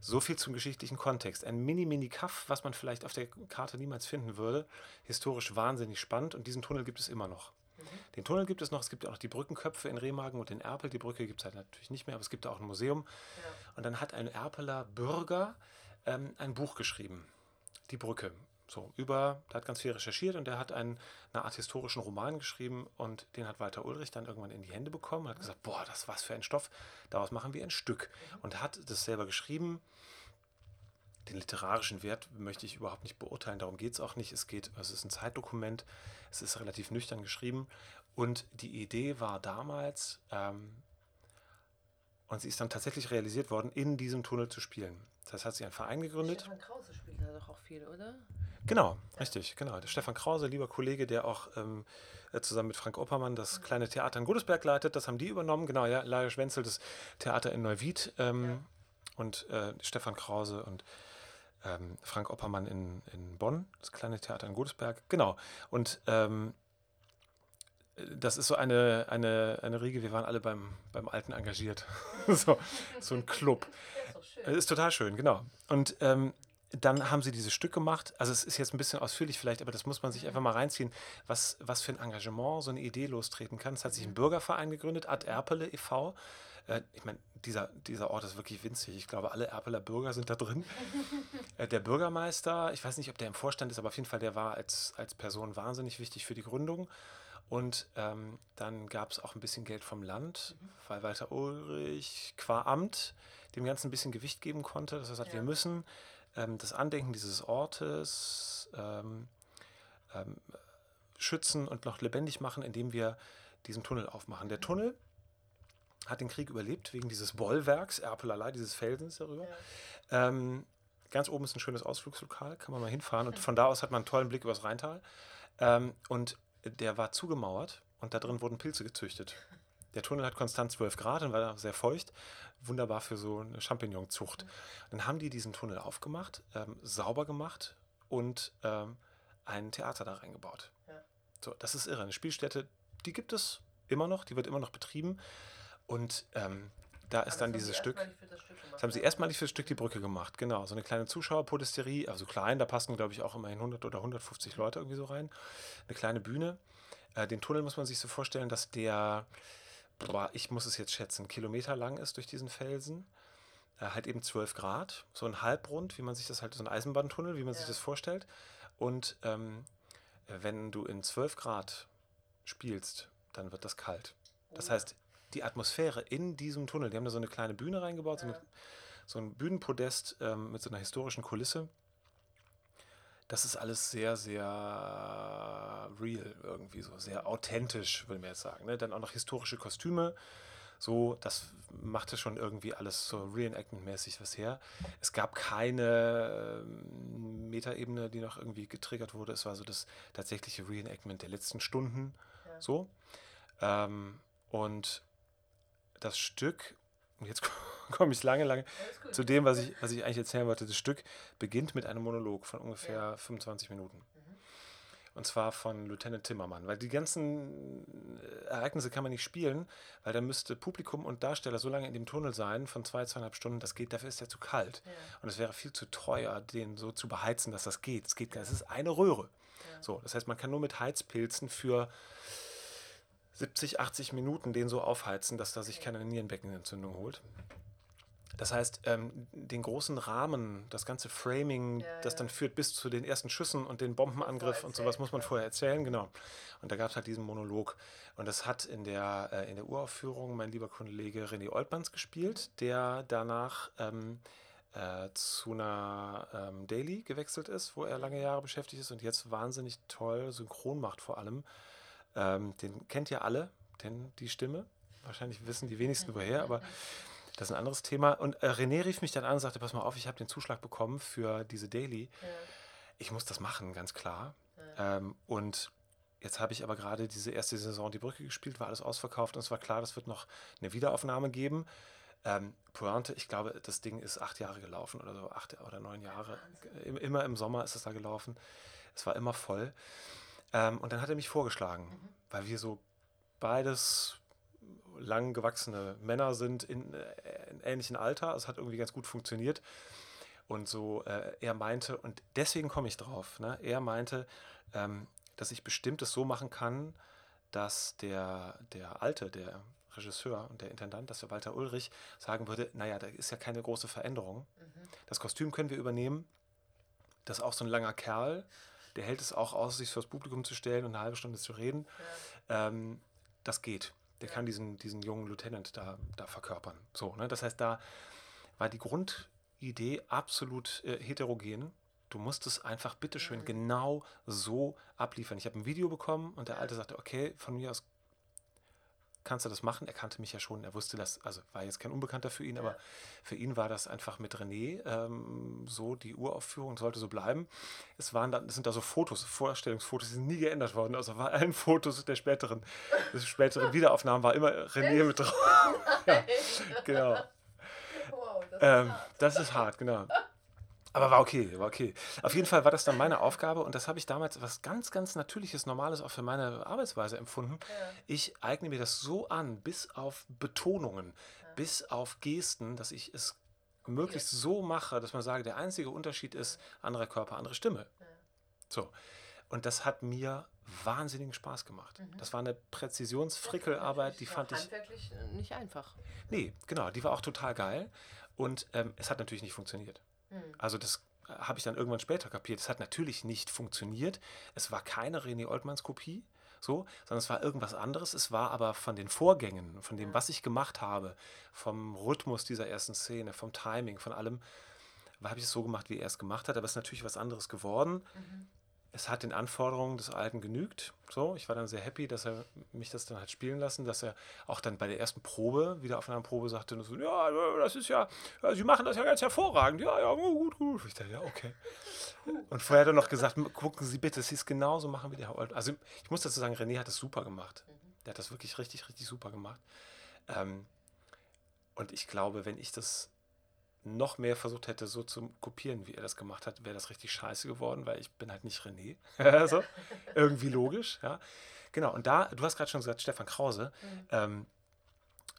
So viel zum geschichtlichen Kontext. Ein Mini-Mini-Kaff, was man vielleicht auf der Karte niemals finden würde. Historisch wahnsinnig spannend und diesen Tunnel gibt es immer noch. Mhm. Den Tunnel gibt es noch, es gibt auch noch die Brückenköpfe in Remagen und in Erpel. Die Brücke gibt es halt natürlich nicht mehr, aber es gibt auch ein Museum. Ja. Und dann hat ein Erpeler Bürger ähm, ein Buch geschrieben, Die Brücke. So, über, der hat ganz viel recherchiert und der hat einen, eine Art historischen Roman geschrieben und den hat Walter Ulrich dann irgendwann in die Hände bekommen und hat gesagt, boah, das was für ein Stoff, daraus machen wir ein Stück. Und hat das selber geschrieben. Den literarischen Wert möchte ich überhaupt nicht beurteilen, darum geht es auch nicht. Es geht, es ist ein Zeitdokument, es ist relativ nüchtern geschrieben. Und die Idee war damals, ähm, und sie ist dann tatsächlich realisiert worden, in diesem Tunnel zu spielen. Das hat sich ein Verein gegründet. Stefan Krause spielt da doch auch viel, oder? Genau, ja. richtig, genau. Der Stefan Krause, lieber Kollege, der auch ähm, äh, zusammen mit Frank Oppermann das mhm. kleine Theater in Godesberg leitet, das haben die übernommen. Genau, ja, Lajos Wenzel, das Theater in Neuwied ähm, ja. und äh, Stefan Krause und ähm, Frank Oppermann in, in Bonn, das kleine Theater in Godesberg. Genau. Und ähm, das ist so eine, eine, eine Riege, wir waren alle beim, beim Alten engagiert. so, so ein Club. Ist, ist total schön, genau. Und ähm, dann haben sie dieses Stück gemacht. Also es ist jetzt ein bisschen ausführlich vielleicht, aber das muss man sich einfach mal reinziehen, was, was für ein Engagement so eine Idee lostreten kann. Es hat sich ein Bürgerverein gegründet, Ad Erpele e.V. Äh, ich meine, dieser, dieser Ort ist wirklich winzig. Ich glaube, alle Erpeler Bürger sind da drin. äh, der Bürgermeister, ich weiß nicht, ob der im Vorstand ist, aber auf jeden Fall, der war als, als Person wahnsinnig wichtig für die Gründung. Und ähm, dann gab es auch ein bisschen Geld vom Land, mhm. weil Walter Ulrich qua Amt dem Ganzen ein bisschen Gewicht geben konnte. Das heißt, ja. wir müssen ähm, das Andenken dieses Ortes ähm, ähm, schützen und noch lebendig machen, indem wir diesen Tunnel aufmachen. Der Tunnel hat den Krieg überlebt wegen dieses Bollwerks, Erpelalei, dieses Felsens darüber. Ja. Ähm, ganz oben ist ein schönes Ausflugslokal, kann man mal hinfahren und von da aus hat man einen tollen Blick übers Rheintal. Ähm, und der war zugemauert und da drin wurden Pilze gezüchtet. Der Tunnel hat konstant 12 Grad und war sehr feucht. Wunderbar für so eine Champignonzucht. Dann haben die diesen Tunnel aufgemacht, ähm, sauber gemacht und ähm, ein Theater da reingebaut. Ja. So, das ist irre. Eine Spielstätte, die gibt es immer noch, die wird immer noch betrieben. Und ähm, da ist dann dieses Stück. Das, das haben sie erstmalig für das Stück die Brücke gemacht, genau. So eine kleine Zuschauerpodesterie, also klein, da passen, glaube ich, auch immerhin 100 oder 150 Leute irgendwie so rein. Eine kleine Bühne. Äh, den Tunnel muss man sich so vorstellen, dass der boah, ich muss es jetzt schätzen, Kilometer lang ist durch diesen Felsen. Äh, halt eben 12 Grad, so ein Halbrund, wie man sich das halt, so ein Eisenbahntunnel, wie man ja. sich das vorstellt. Und ähm, wenn du in 12 Grad spielst, dann wird das kalt. Das oh. heißt, die Atmosphäre in diesem Tunnel, die haben da so eine kleine Bühne reingebaut, so, eine, so, ein Bühnenpodest ähm, mit so einer historischen Kulisse das ist alles sehr, sehr real irgendwie so, sehr authentisch, würde man jetzt sagen. Ne? Dann auch noch historische Kostüme. So, das machte schon irgendwie alles so Reenactment-mäßig was her. Es gab keine ähm, Metaebene, die noch irgendwie getriggert wurde. Es war so das tatsächliche Reenactment der letzten Stunden. Ja. So. Ähm, und das Stück, jetzt komme ich lange, lange zu dem, was ich, was ich eigentlich erzählen wollte. Das Stück beginnt mit einem Monolog von ungefähr ja. 25 Minuten. Mhm. Und zwar von Lieutenant Timmermann. Weil die ganzen äh, Ereignisse kann man nicht spielen, weil da müsste Publikum und Darsteller so lange in dem Tunnel sein, von zwei, zweieinhalb Stunden, das geht, dafür ist der zu kalt. Ja. Und es wäre viel zu teuer, den so zu beheizen, dass das geht. Es geht. Es ist eine Röhre. Ja. So, das heißt, man kann nur mit Heizpilzen für 70, 80 Minuten den so aufheizen, dass er sich keine Nierenbeckenentzündung holt. Das heißt, ähm, den großen Rahmen, das ganze Framing, ja, das ja. dann führt bis zu den ersten Schüssen und den Bombenangriff und sowas, muss man vorher erzählen, genau. Und da gab es halt diesen Monolog. Und das hat in der, äh, in der Uraufführung mein lieber Kollege René Oltmanns gespielt, der danach ähm, äh, zu einer ähm, Daily gewechselt ist, wo er lange Jahre beschäftigt ist und jetzt wahnsinnig toll synchron macht vor allem. Ähm, den kennt ihr alle, denn die Stimme. Wahrscheinlich wissen die wenigsten woher, aber das ist ein anderes Thema. Und äh, René rief mich dann an und sagte, pass mal auf, ich habe den Zuschlag bekommen für diese Daily. Ja. Ich muss das machen, ganz klar. Ja. Ähm, und jetzt habe ich aber gerade diese erste Saison die Brücke gespielt, war alles ausverkauft und es war klar, das wird noch eine Wiederaufnahme geben. Ähm, Pointe, ich glaube, das Ding ist acht Jahre gelaufen oder so, acht oder neun Jahre. Immer im Sommer ist es da gelaufen. Es war immer voll. Ähm, und dann hat er mich vorgeschlagen, mhm. weil wir so beides lang gewachsene Männer sind in, äh, in ähnlichem Alter. Es hat irgendwie ganz gut funktioniert. Und so, äh, er meinte, und deswegen komme ich drauf, ne? er meinte, ähm, dass ich bestimmtes so machen kann, dass der, der Alte, der Regisseur und der Intendant, dass der Walter Ulrich sagen würde, naja, da ist ja keine große Veränderung. Mhm. Das Kostüm können wir übernehmen. Das ist auch so ein langer Kerl, der hält es auch aus, sich fürs Publikum zu stellen und eine halbe Stunde zu reden. Ja. Ähm, das geht. Der ja. kann diesen, diesen jungen Lieutenant da, da verkörpern. So, ne? Das heißt, da war die Grundidee absolut äh, heterogen. Du musst es einfach bitteschön mhm. genau so abliefern. Ich habe ein Video bekommen und der Alte sagte, okay, von mir aus kannst du das machen? Er kannte mich ja schon, er wusste das, also war jetzt kein Unbekannter für ihn, aber für ihn war das einfach mit René ähm, so, die Uraufführung sollte so bleiben. Es waren dann, es sind da so Fotos, Vorstellungsfotos, die sind nie geändert worden, also bei allen Fotos der späteren, der späteren Wiederaufnahmen war immer René mit drauf. ja, genau. Wow, das, ähm, ist das ist hart, genau. Aber war okay, war okay. Auf jeden Fall war das dann meine Aufgabe und das habe ich damals was ganz, ganz Natürliches, Normales auch für meine Arbeitsweise empfunden. Ja. Ich eigne mir das so an, bis auf Betonungen, ja. bis auf Gesten, dass ich es möglichst so mache, dass man sage, der einzige Unterschied ist anderer Körper, andere Stimme. So. Und das hat mir wahnsinnigen Spaß gemacht. Mhm. Das war eine Präzisionsfrickelarbeit, die fand ich. Handwerklich äh, nicht einfach. Nee, genau, die war auch total geil. Und ähm, es hat natürlich nicht funktioniert. Mhm. Also das äh, habe ich dann irgendwann später kapiert. Es hat natürlich nicht funktioniert. Es war keine René Oldmanns Kopie, so, sondern es war irgendwas anderes. Es war aber von den Vorgängen, von dem, was ich gemacht habe, vom Rhythmus dieser ersten Szene, vom Timing, von allem, habe ich es so gemacht, wie er es gemacht hat. Aber es ist natürlich was anderes geworden. Mhm es hat den Anforderungen des Alten genügt. So, ich war dann sehr happy, dass er mich das dann hat spielen lassen, dass er auch dann bei der ersten Probe, wieder auf einer Probe sagte, so, ja, das ist ja, ja, Sie machen das ja ganz hervorragend. Ja, ja, gut, gut. Ich dachte, ja, okay. Und vorher hat er noch gesagt, gucken Sie bitte, Sie es genauso machen wie der Herr. Also ich muss dazu sagen, René hat das super gemacht. Der hat das wirklich richtig, richtig super gemacht. Ähm, und ich glaube, wenn ich das noch mehr versucht hätte, so zu kopieren, wie er das gemacht hat, wäre das richtig scheiße geworden, weil ich bin halt nicht René. also, irgendwie logisch, ja. Genau, und da, du hast gerade schon gesagt, Stefan Krause. Mhm. Ähm,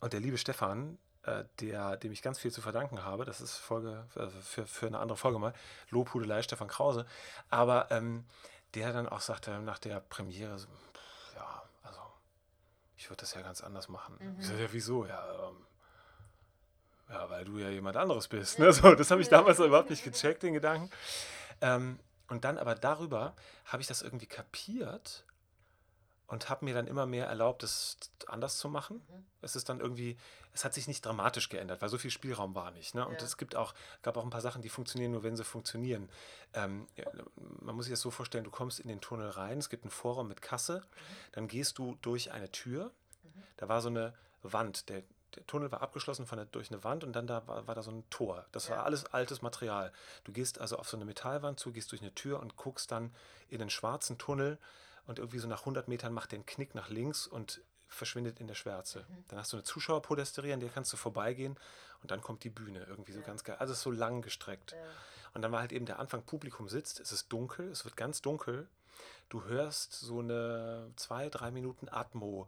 und der liebe Stefan, äh, der, dem ich ganz viel zu verdanken habe, das ist Folge, äh, für, für eine andere Folge mal, Lobhudelei Stefan Krause. Aber ähm, der dann auch sagte nach der Premiere, so, pff, ja, also ich würde das ja ganz anders machen. Mhm. Ich sage, ja, wieso? Ja, ähm, ja, weil du ja jemand anderes bist. Ne? So, das habe ich damals überhaupt nicht gecheckt, den Gedanken. Ähm, und dann aber darüber habe ich das irgendwie kapiert und habe mir dann immer mehr erlaubt, es anders zu machen. Mhm. Es ist dann irgendwie, es hat sich nicht dramatisch geändert, weil so viel Spielraum war nicht. Ne? Und ja. es gibt auch, gab auch ein paar Sachen, die funktionieren nur, wenn sie funktionieren. Ähm, man muss sich das so vorstellen, du kommst in den Tunnel rein, es gibt einen Vorraum mit Kasse, mhm. dann gehst du durch eine Tür, mhm. da war so eine Wand, der, der Tunnel war abgeschlossen von der, durch eine Wand und dann da war, war da so ein Tor. Das ja. war alles altes Material. Du gehst also auf so eine Metallwand zu, gehst durch eine Tür und guckst dann in den schwarzen Tunnel und irgendwie so nach 100 Metern macht der einen Knick nach links und verschwindet in der Schwärze. Mhm. Dann hast du eine Zuschauerpodesterie, an der kannst du vorbeigehen und dann kommt die Bühne irgendwie so ja. ganz geil. Also so lang gestreckt. Ja. Und dann war halt eben der Anfang, Publikum sitzt, es ist dunkel, es wird ganz dunkel. Du hörst so eine zwei, drei Minuten Atmo,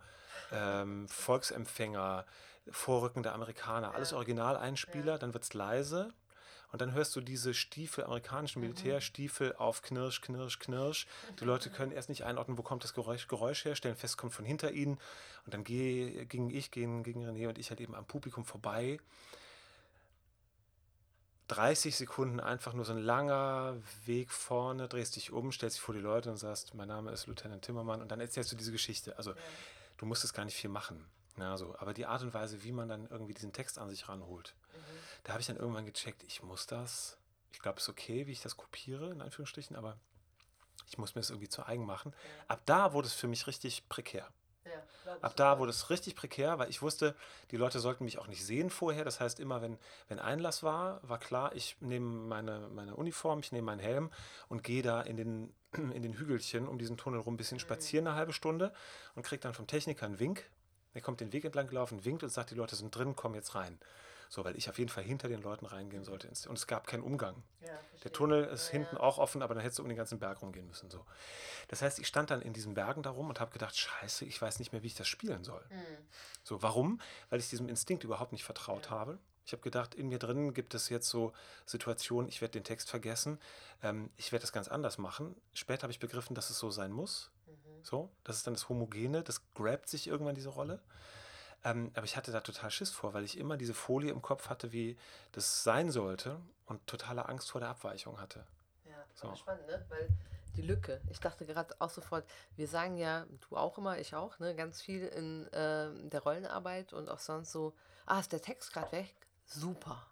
ähm, Volksempfänger, vorrückende Amerikaner, alles Originaleinspieler, dann wird es leise und dann hörst du diese Stiefel, amerikanischen mhm. Militärstiefel auf Knirsch, Knirsch, Knirsch. Die Leute können erst nicht einordnen, wo kommt das Geräusch, Geräusch her, stellen fest, kommt von hinter ihnen. Und dann geh, ging ich, gegen, gegen René und ich halt eben am Publikum vorbei. 30 Sekunden einfach nur so ein langer Weg vorne, drehst dich um, stellst dich vor die Leute und sagst, mein Name ist Lieutenant Timmermann und dann erzählst du diese Geschichte. Also du musstest gar nicht viel machen. Ja, so. Aber die Art und Weise, wie man dann irgendwie diesen Text an sich ranholt, mhm. da habe ich dann irgendwann gecheckt, ich muss das, ich glaube, es ist okay, wie ich das kopiere, in Anführungsstrichen, aber ich muss mir das irgendwie zu eigen machen. Ja. Ab da wurde es für mich richtig prekär. Ab da wurde es richtig prekär, weil ich wusste, die Leute sollten mich auch nicht sehen vorher. Das heißt, immer wenn, wenn Einlass war, war klar, ich nehme meine, meine Uniform, ich nehme meinen Helm und gehe da in den, in den Hügelchen um diesen Tunnel rum ein bisschen mhm. spazieren, eine halbe Stunde und kriege dann vom Techniker einen Wink, er kommt den Weg entlang gelaufen, winkt und sagt, die Leute sind drin, komm jetzt rein. So, weil ich auf jeden Fall hinter den Leuten reingehen sollte. Und es gab keinen Umgang. Ja, der Tunnel ist ja, hinten ja. auch offen, aber dann hättest du um den ganzen Berg rumgehen müssen. So. Das heißt, ich stand dann in diesen Bergen darum und habe gedacht, scheiße, ich weiß nicht mehr, wie ich das spielen soll. Mhm. So, warum? Weil ich diesem Instinkt überhaupt nicht vertraut habe. Ich habe gedacht, in mir drin gibt es jetzt so Situationen, ich werde den Text vergessen, ähm, ich werde das ganz anders machen. Später habe ich begriffen, dass es so sein muss. So, das ist dann das Homogene, das grabt sich irgendwann diese Rolle. Ähm, aber ich hatte da total Schiss vor, weil ich immer diese Folie im Kopf hatte, wie das sein sollte und totale Angst vor der Abweichung hatte. Ja, so. spannend, ne? Weil die Lücke. Ich dachte gerade auch sofort, wir sagen ja, du auch immer, ich auch, ne, ganz viel in äh, der Rollenarbeit und auch sonst so, ah, ist der Text gerade weg? Super.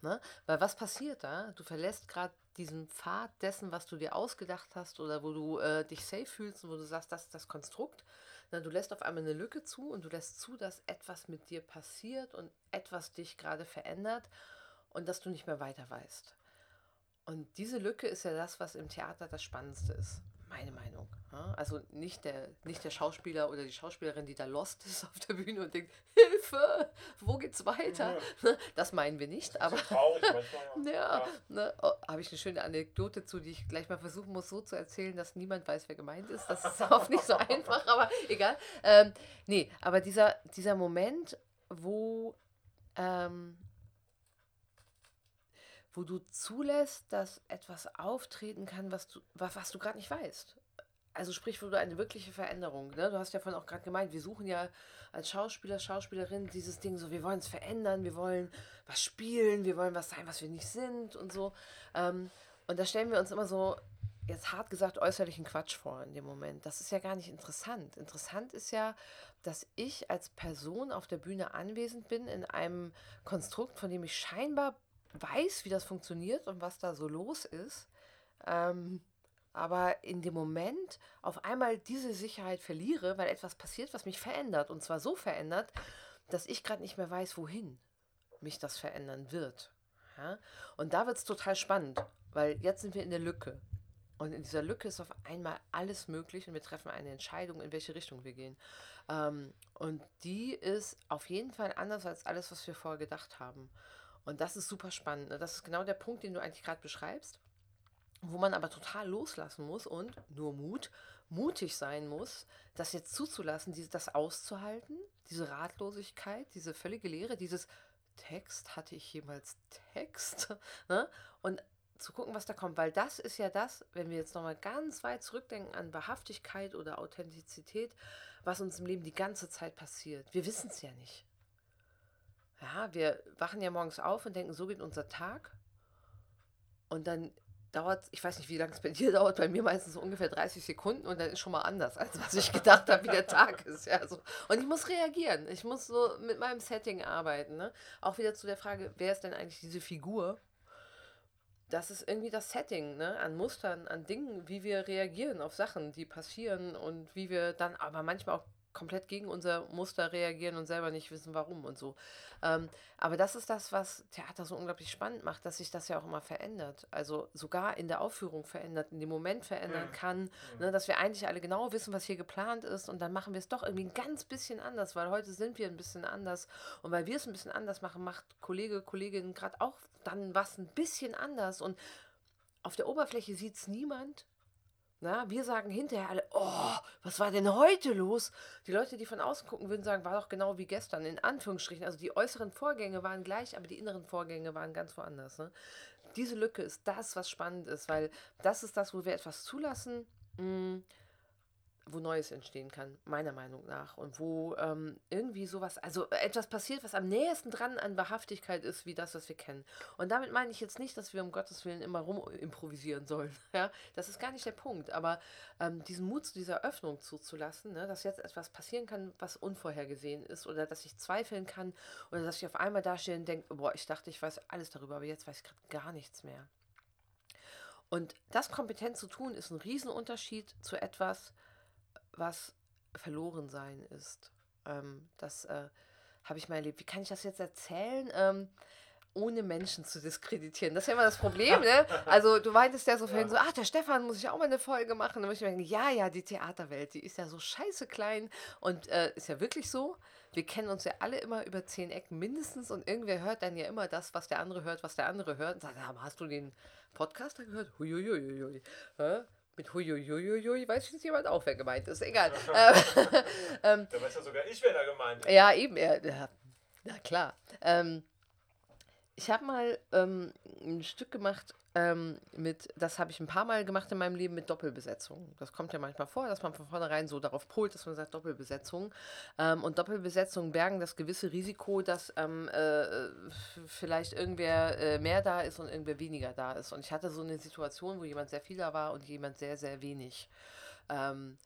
Ne? Weil was passiert da? Du verlässt gerade diesen Pfad dessen, was du dir ausgedacht hast oder wo du äh, dich safe fühlst und wo du sagst, das ist das Konstrukt. Na, du lässt auf einmal eine Lücke zu und du lässt zu, dass etwas mit dir passiert und etwas dich gerade verändert und dass du nicht mehr weiter weißt. Und diese Lücke ist ja das, was im Theater das Spannendste ist meine Meinung. Also nicht der, nicht der Schauspieler oder die Schauspielerin, die da lost ist auf der Bühne und denkt, Hilfe, wo geht's weiter? Ja. Das meinen wir nicht, aber traurig ja, ja. Ne, oh, habe ich eine schöne Anekdote zu, die ich gleich mal versuchen muss, so zu erzählen, dass niemand weiß, wer gemeint ist. Das ist oft nicht so einfach, aber egal. Ähm, nee, aber dieser, dieser Moment, wo ähm, wo du zulässt, dass etwas auftreten kann, was du, was, was du gerade nicht weißt. Also sprich, wo du eine wirkliche Veränderung, ne? Du hast ja vorhin auch gerade gemeint, wir suchen ja als Schauspieler, Schauspielerin dieses Ding so, wir wollen es verändern, wir wollen was spielen, wir wollen was sein, was wir nicht sind und so. Ähm, und da stellen wir uns immer so, jetzt hart gesagt, äußerlichen Quatsch vor in dem Moment. Das ist ja gar nicht interessant. Interessant ist ja, dass ich als Person auf der Bühne anwesend bin in einem Konstrukt, von dem ich scheinbar weiß, wie das funktioniert und was da so los ist. Ähm, aber in dem Moment auf einmal diese Sicherheit verliere, weil etwas passiert, was mich verändert. Und zwar so verändert, dass ich gerade nicht mehr weiß, wohin mich das verändern wird. Ja? Und da wird es total spannend, weil jetzt sind wir in der Lücke. Und in dieser Lücke ist auf einmal alles möglich und wir treffen eine Entscheidung, in welche Richtung wir gehen. Ähm, und die ist auf jeden Fall anders als alles, was wir vorher gedacht haben. Und das ist super spannend. Ne? Das ist genau der Punkt, den du eigentlich gerade beschreibst wo man aber total loslassen muss und nur Mut, mutig sein muss, das jetzt zuzulassen, diese, das auszuhalten, diese Ratlosigkeit, diese völlige Leere, dieses Text, hatte ich jemals Text? ne? Und zu gucken, was da kommt, weil das ist ja das, wenn wir jetzt nochmal ganz weit zurückdenken an Wahrhaftigkeit oder Authentizität, was uns im Leben die ganze Zeit passiert. Wir wissen es ja nicht. Ja, wir wachen ja morgens auf und denken, so geht unser Tag. Und dann dauert, ich weiß nicht, wie lange es bei dir dauert, bei mir meistens so ungefähr 30 Sekunden und dann ist schon mal anders, als was ich gedacht habe, wie der Tag ist. Ja, so. Und ich muss reagieren. Ich muss so mit meinem Setting arbeiten. Ne? Auch wieder zu der Frage, wer ist denn eigentlich diese Figur? Das ist irgendwie das Setting, ne? An Mustern, an Dingen, wie wir reagieren auf Sachen, die passieren und wie wir dann aber manchmal auch komplett gegen unser Muster reagieren und selber nicht wissen, warum und so. Ähm, aber das ist das, was Theater so unglaublich spannend macht, dass sich das ja auch immer verändert. Also sogar in der Aufführung verändert, in dem Moment verändern kann, ne, dass wir eigentlich alle genau wissen, was hier geplant ist und dann machen wir es doch irgendwie ein ganz bisschen anders, weil heute sind wir ein bisschen anders und weil wir es ein bisschen anders machen, macht Kollege, Kollegin gerade auch dann was ein bisschen anders und auf der Oberfläche sieht es niemand, na, wir sagen hinterher alle, oh, was war denn heute los? Die Leute, die von außen gucken, würden sagen, war doch genau wie gestern, in Anführungsstrichen. Also die äußeren Vorgänge waren gleich, aber die inneren Vorgänge waren ganz woanders. Ne? Diese Lücke ist das, was spannend ist, weil das ist das, wo wir etwas zulassen. Mh, hm, wo Neues entstehen kann, meiner Meinung nach. Und wo ähm, irgendwie sowas, also etwas passiert, was am nächsten dran an Wahrhaftigkeit ist, wie das, was wir kennen. Und damit meine ich jetzt nicht, dass wir um Gottes Willen immer rum improvisieren sollen. Ja? Das ist gar nicht der Punkt. Aber ähm, diesen Mut zu dieser Öffnung zuzulassen, ne, dass jetzt etwas passieren kann, was unvorhergesehen ist, oder dass ich zweifeln kann, oder dass ich auf einmal dastehe und denke, boah, ich dachte, ich weiß alles darüber, aber jetzt weiß ich gerade gar nichts mehr. Und das kompetent zu tun, ist ein Riesenunterschied zu etwas, was verloren sein ist. Ähm, das äh, habe ich mal erlebt. Wie kann ich das jetzt erzählen? Ähm, ohne Menschen zu diskreditieren. Das ist ja immer das Problem, ne? Also du meintest ja so vorhin ja. so, ach, der Stefan muss ich auch mal eine Folge machen. Dann muss ich mir denken, ja, ja, die Theaterwelt, die ist ja so scheiße klein und äh, ist ja wirklich so. Wir kennen uns ja alle immer über zehn Ecken mindestens und irgendwer hört dann ja immer das, was der andere hört, was der andere hört und sagt, hast du den Podcaster gehört? Huiuiuiui. Mit Huiuiuiui weiß jetzt jemand auch, wer gemeint ist. Egal. ähm, da weiß ja sogar ich, wer da gemeint ist. Ja, eben. Ja, na klar. Ähm, ich habe mal ähm, ein Stück gemacht ähm, mit, das habe ich ein paar Mal gemacht in meinem Leben mit Doppelbesetzung. Das kommt ja manchmal vor, dass man von vornherein so darauf polt, dass man sagt Doppelbesetzung. Ähm, und Doppelbesetzungen bergen das gewisse Risiko, dass ähm, äh, vielleicht irgendwer äh, mehr da ist und irgendwer weniger da ist. Und ich hatte so eine Situation, wo jemand sehr viel da war und jemand sehr, sehr wenig. Ähm,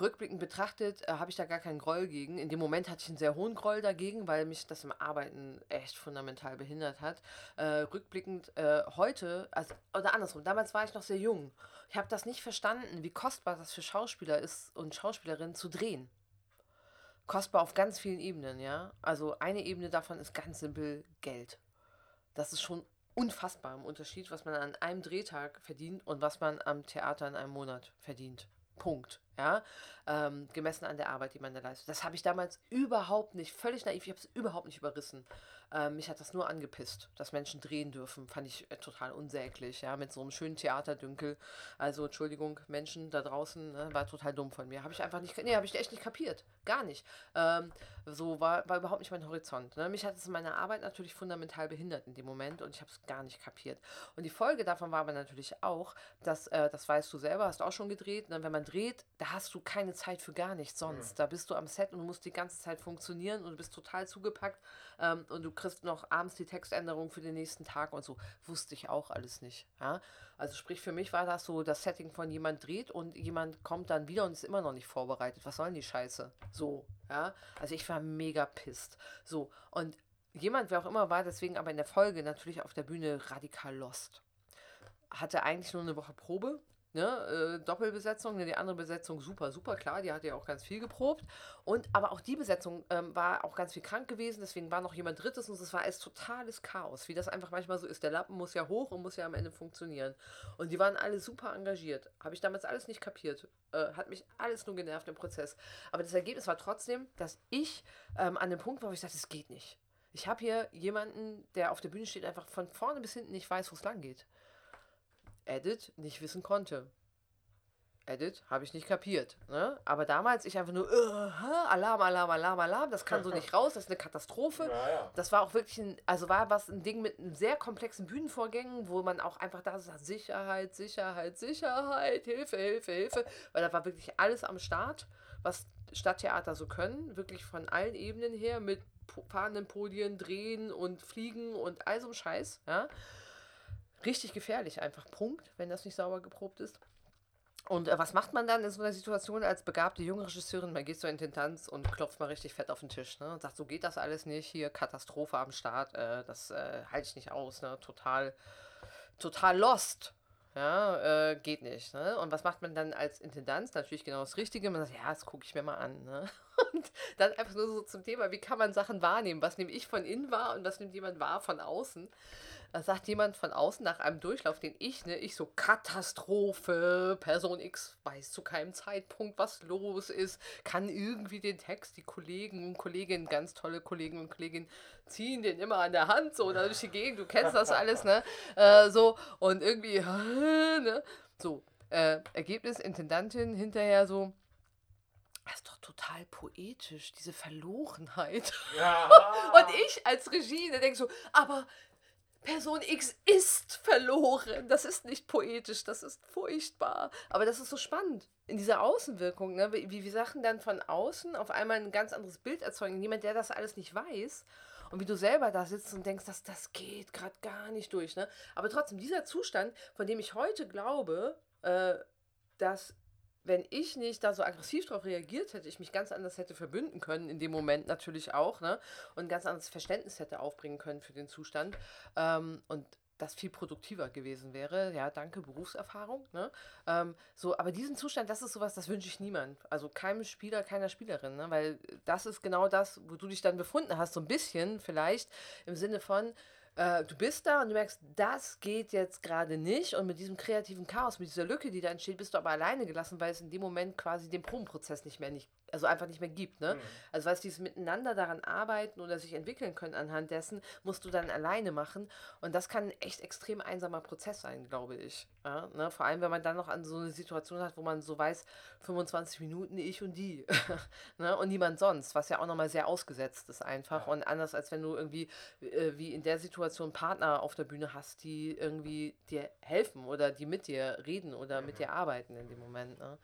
rückblickend betrachtet äh, habe ich da gar keinen Groll gegen. In dem Moment hatte ich einen sehr hohen Groll dagegen, weil mich das im Arbeiten echt fundamental behindert hat. Äh, rückblickend äh, heute, also, oder andersrum, damals war ich noch sehr jung. Ich habe das nicht verstanden, wie kostbar das für Schauspieler ist und Schauspielerinnen zu drehen. Kostbar auf ganz vielen Ebenen, ja. Also eine Ebene davon ist ganz simpel Geld. Das ist schon unfassbar im Unterschied, was man an einem Drehtag verdient und was man am Theater in einem Monat verdient. Punkt. Ja, ähm, gemessen an der Arbeit, die man da leistet. Das habe ich damals überhaupt nicht, völlig naiv, ich habe es überhaupt nicht überrissen. Ähm, mich hat das nur angepisst, dass Menschen drehen dürfen. Fand ich äh, total unsäglich, ja, mit so einem schönen Theaterdünkel. Also, Entschuldigung, Menschen da draußen, ne, war total dumm von mir. Habe ich einfach nicht, nee, habe ich echt nicht kapiert. Gar nicht. Ähm, so war, war überhaupt nicht mein Horizont. Ne? Mich hat es in meiner Arbeit natürlich fundamental behindert in dem Moment und ich habe es gar nicht kapiert. Und die Folge davon war aber natürlich auch, dass, äh, das weißt du selber, hast auch schon gedreht, ne? wenn man dreht, da hast du keine Zeit für gar nichts sonst. Mhm. Da bist du am Set und du musst die ganze Zeit funktionieren und du bist total zugepackt ähm, und du kriegst noch abends die Textänderung für den nächsten Tag und so. Wusste ich auch alles nicht. Ja? Also sprich, für mich war das so das Setting von jemand dreht und jemand kommt dann wieder und ist immer noch nicht vorbereitet. Was soll denn die Scheiße? So, ja. Also ich war mega pisst. So, und jemand, wer auch immer war, deswegen aber in der Folge natürlich auf der Bühne radikal lost. Hatte eigentlich nur eine Woche Probe, Ne, äh, Doppelbesetzung, ne, die andere Besetzung super, super klar, die hat ja auch ganz viel geprobt. Und aber auch die Besetzung ähm, war auch ganz viel krank gewesen, deswegen war noch jemand Drittes und es war alles totales Chaos, wie das einfach manchmal so ist. Der Lappen muss ja hoch und muss ja am Ende funktionieren. Und die waren alle super engagiert. Habe ich damals alles nicht kapiert. Äh, hat mich alles nur genervt im Prozess. Aber das Ergebnis war trotzdem, dass ich ähm, an dem Punkt war, wo ich dachte, es geht nicht. Ich habe hier jemanden, der auf der Bühne steht, einfach von vorne bis hinten nicht weiß, wo es lang geht. Edit nicht wissen konnte. Edit habe ich nicht kapiert. Ne? Aber damals ich einfach nur uh, Alarm, Alarm, Alarm, Alarm. Das kann so nicht raus. Das ist eine Katastrophe. Ja, ja. Das war auch wirklich ein, also war was ein Ding mit einem sehr komplexen Bühnenvorgängen, wo man auch einfach da sagt Sicherheit, Sicherheit, Sicherheit, Hilfe, Hilfe, Hilfe, weil da war wirklich alles am Start, was Stadttheater so können, wirklich von allen Ebenen her mit fahrenden Podien, Drehen und Fliegen und all so Scheiß. Ja? Richtig gefährlich einfach. Punkt, wenn das nicht sauber geprobt ist. Und äh, was macht man dann in so einer Situation als begabte junge Regisseurin? Man geht zur Intendanz und klopft mal richtig fett auf den Tisch ne? und sagt, so geht das alles nicht, hier Katastrophe am Start, äh, das äh, halte ich nicht aus, ne? total, total lost. Ja, äh, geht nicht. Ne? Und was macht man dann als Intendanz? Natürlich genau das Richtige. Man sagt, ja, das gucke ich mir mal an. Ne? Und dann einfach nur so zum Thema, wie kann man Sachen wahrnehmen? Was nehme ich von innen wahr und was nimmt jemand wahr von außen? Da sagt jemand von außen nach einem Durchlauf, den ich, ne, ich so, Katastrophe, Person X weiß zu keinem Zeitpunkt, was los ist, kann irgendwie den Text, die Kollegen und Kolleginnen, ganz tolle Kollegen und Kolleginnen, ziehen den immer an der Hand, so, durch die Gegend, du kennst das alles, ne, äh, so, und irgendwie, ne, so, äh, Ergebnis, Intendantin hinterher so, das ist doch total poetisch, diese Verlorenheit. Ja. Und ich als Regie, der denke so, aber Person X ist verloren. Das ist nicht poetisch, das ist furchtbar. Aber das ist so spannend in dieser Außenwirkung, ne? wie, wie Sachen dann von außen auf einmal ein ganz anderes Bild erzeugen. Jemand, der das alles nicht weiß. Und wie du selber da sitzt und denkst, das, das geht gerade gar nicht durch. Ne? Aber trotzdem, dieser Zustand, von dem ich heute glaube, äh, dass wenn ich nicht da so aggressiv darauf reagiert hätte, ich mich ganz anders hätte verbünden können, in dem Moment natürlich auch, ne? Und ganz anderes Verständnis hätte aufbringen können für den Zustand. Ähm, und das viel produktiver gewesen wäre. Ja, danke, Berufserfahrung. Ne? Ähm, so, aber diesen Zustand, das ist sowas, das wünsche ich niemand. Also keinem Spieler, keiner Spielerin, ne? weil das ist genau das, wo du dich dann befunden hast, so ein bisschen vielleicht im Sinne von, äh, du bist da und du merkst, das geht jetzt gerade nicht. Und mit diesem kreativen Chaos, mit dieser Lücke, die da entsteht, bist du aber alleine gelassen, weil es in dem Moment quasi den Probenprozess nicht mehr nicht, also einfach nicht mehr gibt. Ne? Mhm. Also weil es dieses Miteinander daran arbeiten oder sich entwickeln können anhand dessen, musst du dann alleine machen. Und das kann ein echt extrem einsamer Prozess sein, glaube ich. Ja, ne? Vor allem, wenn man dann noch an so eine Situation hat, wo man so weiß, 25 Minuten ich und die. ne? Und niemand sonst, was ja auch nochmal sehr ausgesetzt ist einfach. Ja. Und anders als wenn du irgendwie äh, wie in der Situation Partner auf der Bühne hast, die irgendwie dir helfen oder die mit dir reden oder mit dir arbeiten in dem Moment. Ne?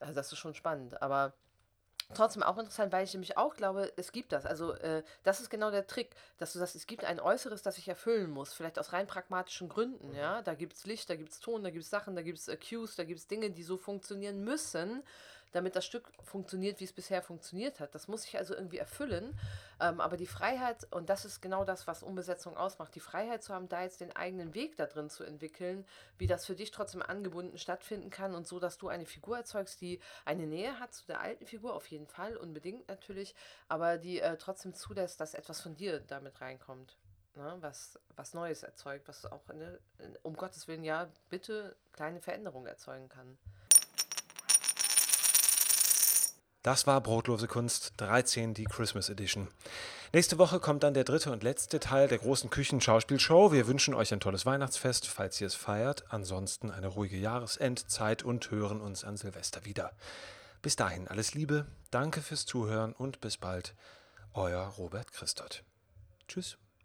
Also das ist schon spannend. Aber trotzdem auch interessant, weil ich nämlich auch glaube, es gibt das. Also äh, das ist genau der Trick, dass du sagst, es gibt ein Äußeres, das ich erfüllen muss, vielleicht aus rein pragmatischen Gründen. Ja, da gibt es Licht, da gibt es Ton, da gibt es Sachen, da gibt es äh, Cues, da gibt es Dinge, die so funktionieren müssen damit das Stück funktioniert, wie es bisher funktioniert hat. Das muss ich also irgendwie erfüllen. Ähm, aber die Freiheit, und das ist genau das, was Umbesetzung ausmacht, die Freiheit zu haben, da jetzt den eigenen Weg da drin zu entwickeln, wie das für dich trotzdem angebunden stattfinden kann und so, dass du eine Figur erzeugst, die eine Nähe hat zu der alten Figur, auf jeden Fall, unbedingt natürlich, aber die äh, trotzdem zulässt, dass etwas von dir damit reinkommt. Ne, was, was Neues erzeugt, was auch, eine, um Gottes Willen, ja, bitte kleine Veränderungen erzeugen kann. Das war Brotlose Kunst 13, die Christmas Edition. Nächste Woche kommt dann der dritte und letzte Teil der großen Küchenschauspielshow. Wir wünschen euch ein tolles Weihnachtsfest, falls ihr es feiert. Ansonsten eine ruhige Jahresendzeit und hören uns an Silvester wieder. Bis dahin alles Liebe, danke fürs Zuhören und bis bald. Euer Robert Christoth. Tschüss.